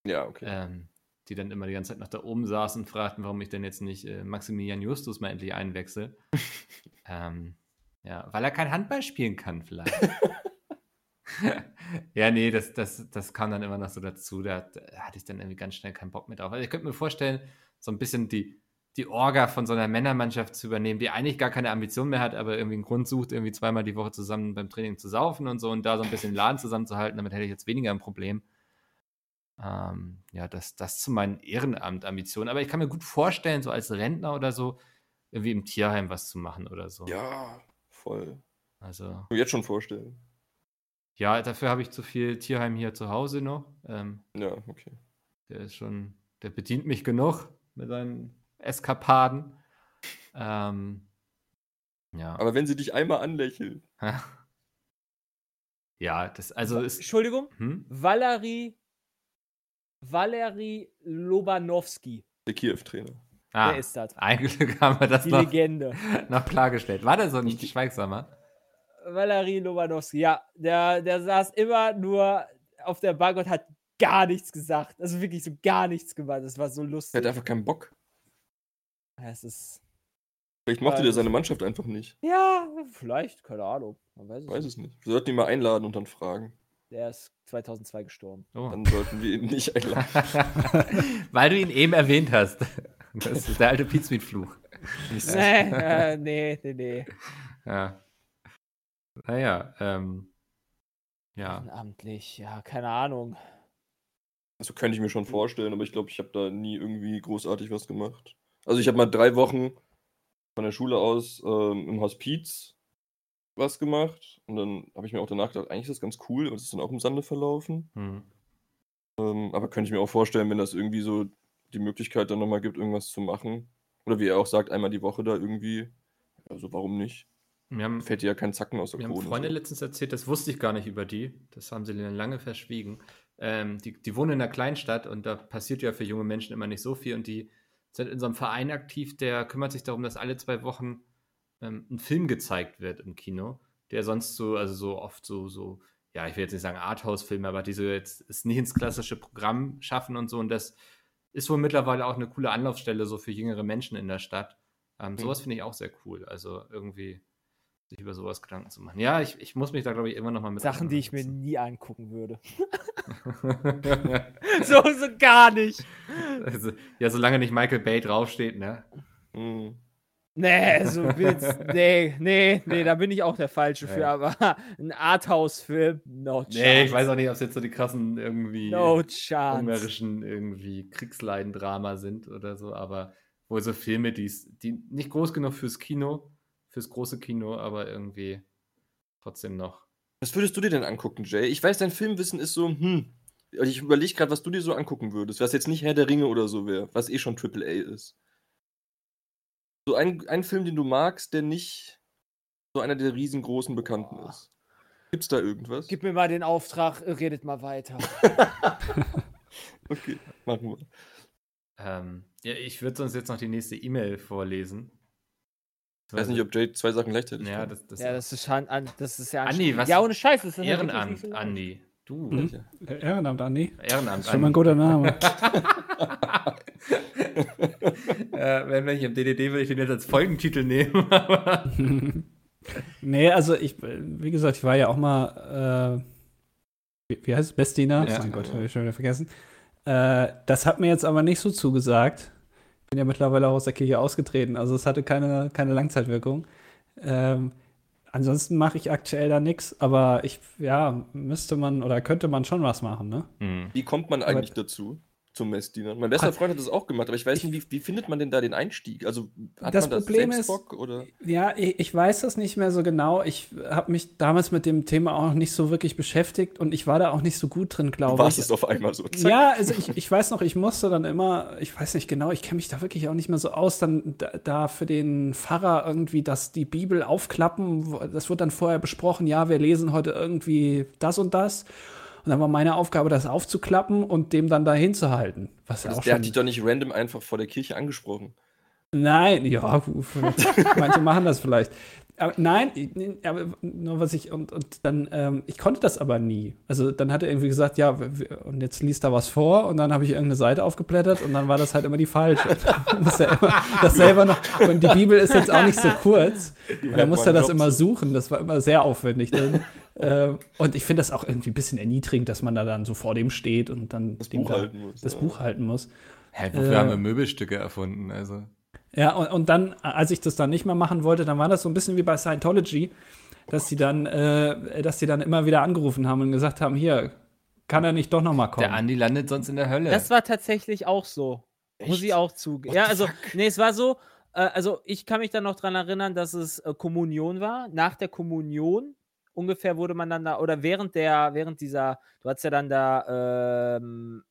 Ja, okay. ähm, die dann immer die ganze Zeit noch da oben saßen und fragten, warum ich denn jetzt nicht äh, Maximilian Justus mal endlich einwechsel. ähm, ja, weil er kein Handball spielen kann, vielleicht. ja, nee, das, das, das kam dann immer noch so dazu. Da, da hatte ich dann irgendwie ganz schnell keinen Bock mehr drauf. Also ich könnte mir vorstellen, so ein bisschen die, die Orga von so einer Männermannschaft zu übernehmen, die eigentlich gar keine Ambition mehr hat, aber irgendwie einen Grund sucht, irgendwie zweimal die Woche zusammen beim Training zu saufen und so und da so ein bisschen den Laden zusammenzuhalten, damit hätte ich jetzt weniger ein Problem. Ähm, ja, das, das zu meinen Ehrenamtambitionen. Aber ich kann mir gut vorstellen, so als Rentner oder so, irgendwie im Tierheim was zu machen oder so. Ja, voll. Also, Kann mir jetzt schon vorstellen. ja, dafür habe ich zu viel Tierheim hier zu Hause noch. Ähm, Ja, okay. der ist schon, der bedient mich genug mit seinen Eskapaden. Ähm, ja. Aber wenn sie dich einmal anlächeln, ja, das, also ist. Entschuldigung, Hm? Valerie. Valerie Lobanowski. der Kiew-Trainer. Ah, Wer ist das? ein Glück haben wir das Die noch, Legende. noch klargestellt. War der so nicht schweigsamer? Valerie Lobanowski, ja. Der, der saß immer nur auf der Bank und hat gar nichts gesagt. Also wirklich so gar nichts gemacht. Das war so Er lustig. hat einfach keinen Bock. Es ist. Vielleicht mochte der seine Mannschaft einfach nicht. Ja, vielleicht, keine Ahnung. Man weiß es Weiß nicht. es nicht. Wir sollten ihn mal einladen und dann fragen. Der ist 2002 gestorben. Oh. Dann sollten wir ihn nicht einladen. Weil du ihn eben erwähnt hast. Das ist der alte Pizmeat-Fluch. Nee, äh, nee, nee, nee. Ja. Naja, ähm. Ja. Amtlich, ja, keine Ahnung. Also könnte ich mir schon vorstellen, aber ich glaube, ich habe da nie irgendwie großartig was gemacht. Also ich habe mal drei Wochen von der Schule aus ähm, im Hospiz was gemacht und dann habe ich mir auch danach gedacht, eigentlich ist das ganz cool, aber es ist dann auch im Sande verlaufen. Hm. Ähm, aber könnte ich mir auch vorstellen, wenn das irgendwie so die Möglichkeit dann nochmal gibt, irgendwas zu machen. Oder wie er auch sagt, einmal die Woche da irgendwie. Also warum nicht? Wir haben, Fällt dir ja kein Zacken aus der mir haben Krone. Freunde so. letztens erzählt, das wusste ich gar nicht über die. Das haben sie lange verschwiegen. Ähm, die, die wohnen in einer Kleinstadt und da passiert ja für junge Menschen immer nicht so viel. Und die sind in so einem Verein aktiv, der kümmert sich darum, dass alle zwei Wochen ähm, ein Film gezeigt wird im Kino, der sonst so, also so oft so, so, ja, ich will jetzt nicht sagen Arthouse-Filme, aber die so jetzt es nicht ins klassische Programm schaffen und so. Und das ist wohl mittlerweile auch eine coole Anlaufstelle so für jüngere Menschen in der Stadt. Ähm, sowas finde ich auch sehr cool. Also irgendwie sich über sowas Gedanken zu machen. Ja, ich, ich muss mich da, glaube ich, immer noch mal mit Sachen, die ich mir nie angucken würde. so, so gar nicht. also, ja, solange nicht Michael Bay draufsteht, ne? Mhm. Nee, also willst, nee, nee, nee, da bin ich auch der Falsche für, aber ein Arthouse-Film, no chance. Nee, ich weiß auch nicht, ob es jetzt so die krassen irgendwie No chance. ungarischen irgendwie Kriegsleidendrama sind oder so, aber wohl so Filme, die's, die nicht groß genug fürs Kino, fürs große Kino, aber irgendwie trotzdem noch. Was würdest du dir denn angucken, Jay? Ich weiß, dein Filmwissen ist so, hm. Und Ich überlege gerade, was du dir so angucken würdest, was jetzt nicht Herr der Ringe oder so wäre, was eh schon Triple A ist. So ein, ein Film, den du magst, der nicht so einer der riesengroßen Bekannten ist. Gibt's da irgendwas? Gib mir mal den Auftrag, äh, redet mal weiter. Okay, machen wir. Ähm, ja, ich würde sonst jetzt noch die nächste E-Mail vorlesen. Ich weiß nicht, ob Jay zwei Sachen gleichzeitig Ja, das, das ja, das ist, an, das ist ja Andi, was- Ja, ohne Scheiß. Das ist Ehrenamt, so. Andi. Du. Hm? Ehrenamt, Andi. Ehrenamt, Das ist schon mal ein Andi. guter Name. äh, wenn ich im DDD würde ich den jetzt als Folgentitel nehmen. nee, also ich, wie gesagt, ich war ja auch mal, äh, wie, wie heißt es? Bestina? Ja. mein Gott, habe ich schon wieder vergessen. Äh, das hat mir jetzt aber nicht so zugesagt. Bin ja mittlerweile auch aus der Kirche ausgetreten, also es hatte keine, keine Langzeitwirkung. Ähm, ansonsten mache ich aktuell da nichts, aber ich, ja, müsste man oder könnte man schon was machen, ne? Hm. Wie kommt man eigentlich dazu? Zum Messdiener. Mein bester Freund hat das auch gemacht, aber ich weiß nicht, wie, wie findet man denn da den Einstieg? Also hat Das man das Problem ist- Bock oder? Ja, ich, ich weiß das nicht mehr so genau. Ich habe mich damals mit dem Thema auch nicht so wirklich beschäftigt und ich war da auch nicht so gut drin, Du glaube warst ich. es auf einmal so. Zack. Ja, also ich, ich weiß noch, ich musste dann immer, ich weiß nicht genau, ich kenne mich da wirklich auch nicht mehr so aus, dann da, da für den Pfarrer irgendwie das, die Bibel aufklappen, das wird dann vorher besprochen, ja, wir lesen heute irgendwie das und das. Und dann war meine Aufgabe, das aufzuklappen und dem dann dahin zu halten. Was ja Also auch der hat dich doch nicht random einfach vor der Kirche angesprochen. Nein, ja, manche machen das vielleicht. Aber nein, ich- aber nur was ich, und, und dann, ähm, ich konnte das aber nie. Also dann hat er irgendwie gesagt, ja, und jetzt liest er was vor und dann habe ich irgendeine Seite aufgeblättert und dann war das halt immer die falsche. Muss er immer das selber noch, und die Bibel ist jetzt auch nicht so kurz. Und dann musste er das immer suchen, das war immer sehr aufwendig. Dann. Ähm, und ich finde das auch irgendwie ein bisschen erniedrigend, dass man da dann so vor dem steht und dann Das dem Buch da halten muss. das ja. Buch halten muss. Hä, wofür Äh, haben wir Möbelstücke erfunden? Also. Ja, und, und dann, als ich das dann nicht mehr machen wollte, dann war das so ein bisschen wie bei Scientology, dass die dann, äh, dass die dann immer wieder angerufen haben und gesagt haben, hier, kann er nicht doch noch mal kommen? Der Andi landet sonst in der Hölle. Das war tatsächlich auch so. Muss Echt? ich auch zugeben. Ja, also, fuck? nee, es war so, äh, also ich kann mich dann noch dran erinnern, dass es äh, Kommunion war. Nach der Kommunion ungefähr wurde man dann da, oder während der, während dieser, du hattest ja dann da ähm,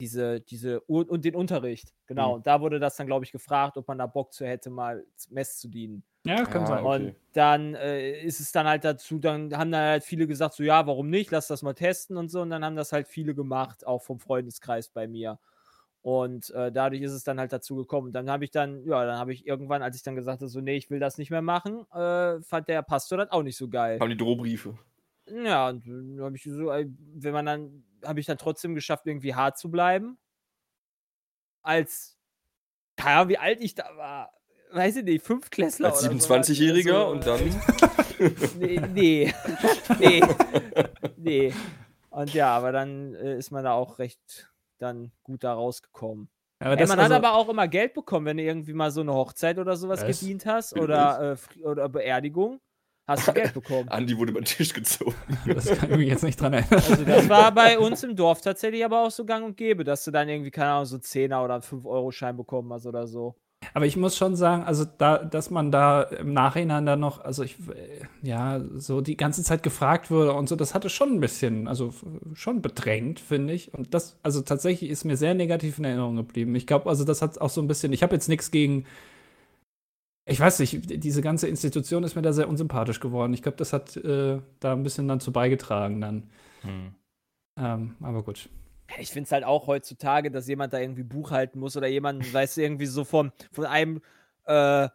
diese, diese und den Unterricht, genau. Mhm. Und da wurde das dann, glaube ich, gefragt, ob man da Bock zu hätte, mal Mess zu dienen. ja, kann Ja, sein. okay. Und dann äh, ist es dann halt dazu, dann haben dann halt viele gesagt, so ja, warum nicht, lass das mal testen und so. Und dann haben das halt viele gemacht, auch vom Freundeskreis bei mir. Und äh, dadurch ist es dann halt dazu gekommen. Dann habe ich dann, ja, dann habe ich irgendwann, als ich dann gesagt habe, so, nee, ich will das nicht mehr machen, äh, fand der Pastor das auch nicht so geil. Haben die Drohbriefe. Ja, und dann habe ich so, wenn man dann, habe ich dann trotzdem geschafft, irgendwie hart zu bleiben. Als, keine Ahnung, wie alt ich da war. Weiß ich nicht, Fünftklässler Als oder sowas. 27-Jähriger Also, und äh, dann. Nee, nee. nee. nee. Und ja, aber dann äh, ist man da auch recht dann gut da rausgekommen. Aber Ey, das, man also, hat aber auch immer Geld bekommen, wenn du irgendwie mal so eine Hochzeit oder sowas Was? gedient hast oder, äh, oder Beerdigung. Hast du Geld bekommen. Andi wurde über den Tisch gezogen. das kann ich mich jetzt nicht dran erinnern. Also das war bei uns im Dorf tatsächlich aber auch so gang und gäbe, dass du dann irgendwie, keine Ahnung, so 10er oder 5-Euro-Schein bekommen hast oder so. Aber ich muss schon sagen, also da, dass man da im Nachhinein dann noch, also ich, äh, ja, so die ganze Zeit gefragt wurde und so, das hatte schon ein bisschen, also schon bedrängt, finde ich. Und das, also tatsächlich ist mir sehr negativ in Erinnerung geblieben. Ich glaube, also das hat auch so ein bisschen, ich habe jetzt nichts gegen, ich weiß nicht, diese ganze Institution ist mir da sehr unsympathisch geworden. Ich glaube, das hat äh, da ein bisschen dann zu beigetragen dann. Hm. Ähm, aber gut. Ich finde es halt auch heutzutage, dass jemand da irgendwie Buch halten muss oder jemand, weißt du, irgendwie so von, von einem äh,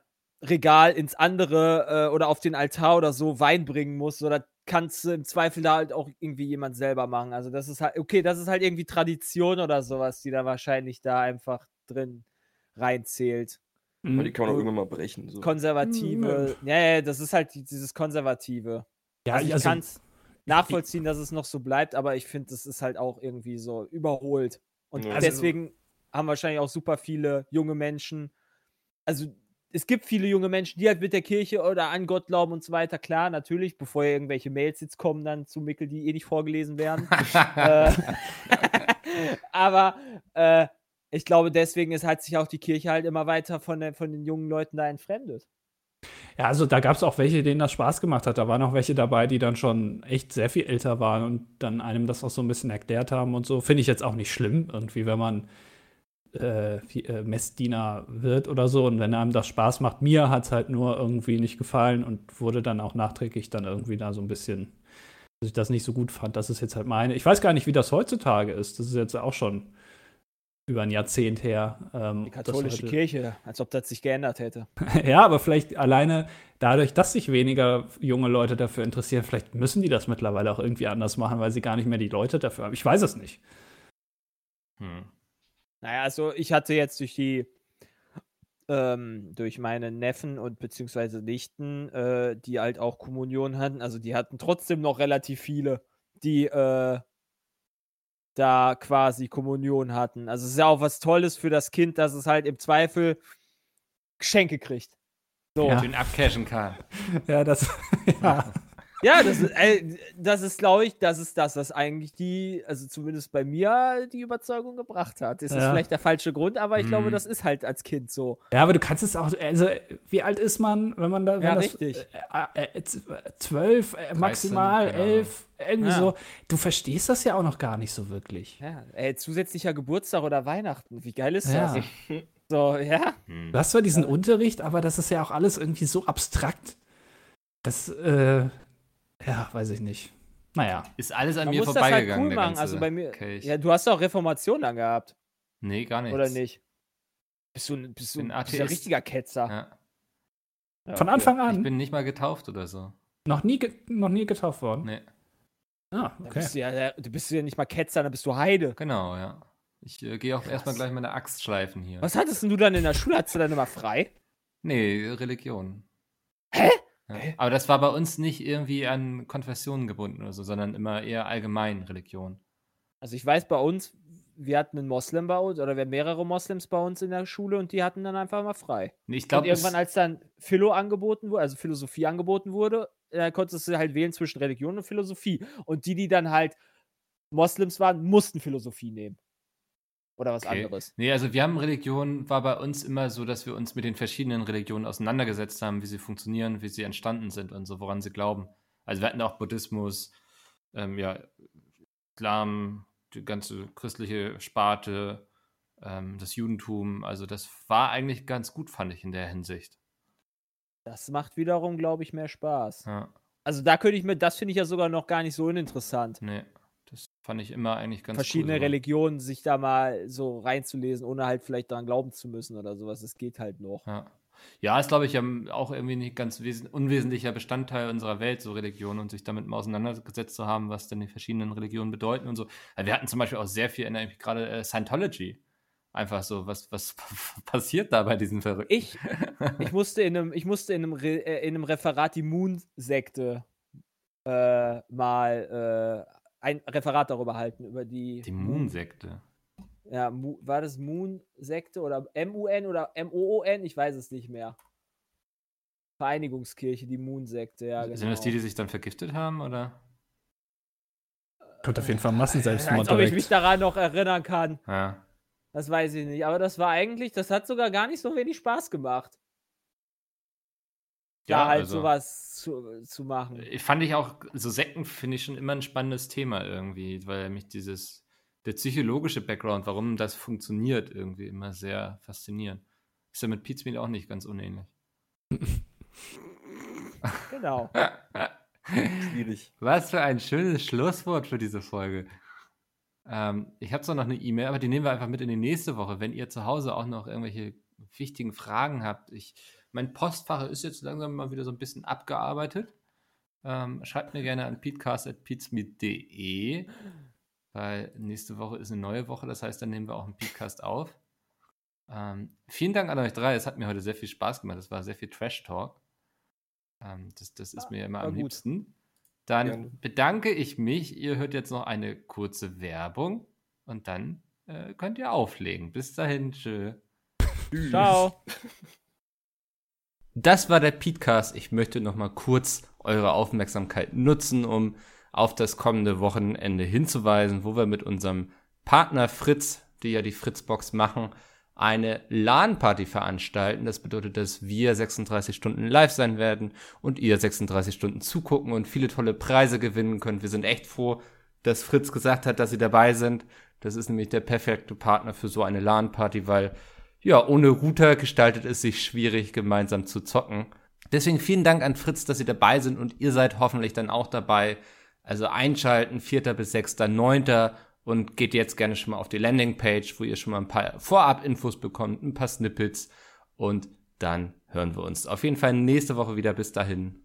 Regal ins andere äh, oder auf den Altar oder so Wein bringen muss. Oder kannst du im Zweifel da halt auch irgendwie jemand selber machen. Also das ist halt, okay, das ist halt irgendwie Tradition oder sowas, die da wahrscheinlich da einfach drin reinzählt. Aber die kann man auch Mhm. irgendwann mal brechen. So. Konservative. Ja, ja, das ist halt die- dieses Konservative. Ja, also ich also- kann es nachvollziehen, dass es noch so bleibt, aber ich finde, das ist halt auch irgendwie so überholt. Und Ja. Also- deswegen haben wahrscheinlich auch super viele junge Menschen, also es gibt viele junge Menschen, die halt mit der Kirche oder an Gott glauben und so weiter. Klar, natürlich, bevor irgendwelche Mails jetzt kommen, dann zu Mickel, die eh nicht vorgelesen werden. äh, aber äh, ich glaube, deswegen ist, hat sich auch die Kirche halt immer weiter von, der, von den jungen Leuten da entfremdet. Ja, also da gab es auch welche, denen das Spaß gemacht hat. Da waren auch welche dabei, die dann schon echt sehr viel älter waren und dann einem das auch so ein bisschen erklärt haben und so. Finde ich jetzt auch nicht schlimm, irgendwie, wenn man äh, äh, Messdiener wird oder so. Und wenn einem das Spaß macht, mir hat es halt nur irgendwie nicht gefallen und wurde dann auch nachträglich dann irgendwie da so ein bisschen, dass ich das nicht so gut fand. Das ist jetzt halt meine. Ich weiß gar nicht, wie das heutzutage ist. Das ist jetzt auch schon über ein Jahrzehnt her. Ähm, Die katholische Kirche, als ob das sich geändert hätte. ja, aber vielleicht alleine dadurch, dass sich weniger junge Leute dafür interessieren, vielleicht müssen die das mittlerweile auch irgendwie anders machen, weil sie gar nicht mehr die Leute dafür haben. Ich weiß es nicht. Hm. Naja, also ich hatte jetzt durch die ähm, durch meine Neffen und beziehungsweise Nichten, äh, die halt auch Kommunion hatten, also die hatten trotzdem noch relativ viele, die äh, da quasi Kommunion hatten. Also es ist ja auch was Tolles für das Kind, dass es halt im Zweifel Geschenke kriegt. So. Ja. Den abcashen kann. Ja, das. ja. Ja, das ist, äh, das ist, glaube ich, das ist das, was eigentlich die, also zumindest bei mir, die Überzeugung gebracht hat. Das ja. ist vielleicht der falsche Grund, aber ich mhm. glaube, das ist halt als Kind so. Ja, aber du kannst es auch, also wie alt ist man, wenn man da, wenn ja, das, richtig. Äh, äh, zwölf, äh, maximal, 13, elf, irgendwie ja. so. Du verstehst das ja auch noch gar nicht so wirklich. Ja, ey, zusätzlicher Geburtstag oder Weihnachten, wie geil ist das? So, ja. Du hast zwar diesen Unterricht, aber das ist ja auch alles irgendwie so abstrakt. Das, äh, ja, weiß ich nicht. Naja. Ist alles an Man mir vorbeigegangen. Das halt cool machen. Also bei mir. Kelch. Ja, du hast doch Reformation dann gehabt. Nee, gar nicht. Oder nicht? Bist du, bist du, bist ein richtiger Ketzer? Ja. Ja, Von Anfang an? Ich bin nicht mal getauft oder so. Noch nie, noch nie getauft worden? Nee. Ah, okay. Bist du, ja, du bist ja nicht mal Ketzer, dann bist du Heide. Genau, ja. Ich äh, gehe auch Krass. erstmal gleich meine Axt schleifen hier. Was hattest denn du dann in der Schule? Hattest du dann immer frei? Nee, Religion. Hä? Ja. Aber das war bei uns nicht irgendwie an Konfessionen gebunden oder so, sondern immer eher allgemein Religion. Also ich weiß bei uns, wir hatten einen Moslem bei uns oder wir mehrere Moslems bei uns in der Schule und die hatten dann einfach mal frei. Ich glaub, und irgendwann, als dann Philo angeboten wurde, also Philosophie angeboten wurde, äh, konntest du halt wählen zwischen Religion und Philosophie. Und die, die dann halt Moslems waren, mussten Philosophie nehmen. Oder was okay. anderes? Nee, also wir haben Religion, war bei uns immer so, dass wir uns mit den verschiedenen Religionen auseinandergesetzt haben, wie sie funktionieren, wie sie entstanden sind und so, woran sie glauben. Also wir hatten auch Buddhismus, ähm, ja, Islam, die ganze christliche Sparte, ähm, das Judentum. Also das war eigentlich ganz gut, fand ich in der Hinsicht. Das macht wiederum, glaube ich, mehr Spaß. Ja. Also da könnte ich mir, das finde ich ja sogar noch gar nicht so uninteressant. Nee. Das fand ich immer eigentlich ganz Verschiedene cool, Religionen, sich da mal so reinzulesen, ohne halt vielleicht daran glauben zu müssen oder sowas. Das geht halt noch. Ja. Ja, ist, glaube ich, auch irgendwie nicht ganz unwesentlicher Bestandteil unserer Welt, so Religion und sich damit mal auseinandergesetzt zu haben, was denn die verschiedenen Religionen bedeuten und so. Wir hatten zum Beispiel auch sehr viel, ich mich gerade, äh, Scientology. Einfach so, was, was passiert da bei diesen Verrückten? Ich, ich musste in einem, ich musste in einem, Re, äh, in einem Referat die Moon-Sekte äh, mal äh, ein Referat darüber halten, über die. Die Moon-Sekte. Ja, Mu war das Moon-Sekte oder M-U-N oder M-O-O-N? Ich weiß es nicht mehr. Vereinigungskirche, die Moon-Sekte, ja. Genau. Sind das die, die sich dann vergiftet haben, oder? Kommt auf jeden Fall Massenselbstmord Als ob ich mich daran noch erinnern kann. Ja. Das weiß ich nicht. Aber das war eigentlich, das hat sogar gar nicht so wenig Spaß gemacht ja, da halt also, sowas zu, zu machen. Äh, fand ich auch, so Sekten finde ich schon immer ein spannendes Thema irgendwie, weil mich dieses, der psychologische Background, warum das funktioniert, irgendwie immer sehr faszinierend. Ist ja mit Pizmeal auch nicht ganz unähnlich. genau. Schwierig. Was für ein schönes Schlusswort für diese Folge. Ähm, ich habe zwar noch eine E-Mail, aber die nehmen wir einfach mit in die nächste Woche. Wenn ihr zu Hause auch noch irgendwelche wichtigen Fragen habt, ich mein Postfach ist jetzt langsam mal wieder so ein bisschen abgearbeitet. Ähm, schreibt mir gerne an peatcast.peatsmeet.de, weil nächste Woche ist eine neue Woche, das heißt, dann nehmen wir auch einen Peatcast auf. Ähm, vielen Dank an euch drei, es hat mir heute sehr viel Spaß gemacht, es war sehr viel Trash-Talk. Ähm, das, das ist mir immer am gut. liebsten. Dann Gerne. bedanke ich mich, ihr hört jetzt noch eine kurze Werbung und dann äh, könnt ihr auflegen. Bis dahin, tschö. Ciao. Das war der Petecast. Ich möchte noch mal kurz eure Aufmerksamkeit nutzen, um auf das kommende Wochenende hinzuweisen, wo wir mit unserem Partner Fritz, die ja die Fritzbox machen, eine LAN-Party veranstalten. Das bedeutet, dass wir 36 Stunden live sein werden und ihr 36 Stunden zugucken und viele tolle Preise gewinnen könnt. Wir sind echt froh, dass Fritz gesagt hat, dass sie dabei sind. Das ist nämlich der perfekte Partner für so eine LAN-Party, weil ja, ohne Router gestaltet es sich schwierig, gemeinsam zu zocken. Deswegen vielen Dank an Fritz, dass Sie dabei sind und ihr seid hoffentlich dann auch dabei. Also einschalten, 4. bis 6. 9. und geht jetzt gerne schon mal auf die Landingpage, wo ihr schon mal ein paar Vorab-Infos bekommt, ein paar Snippets und dann hören wir uns auf jeden Fall nächste Woche wieder. Bis dahin.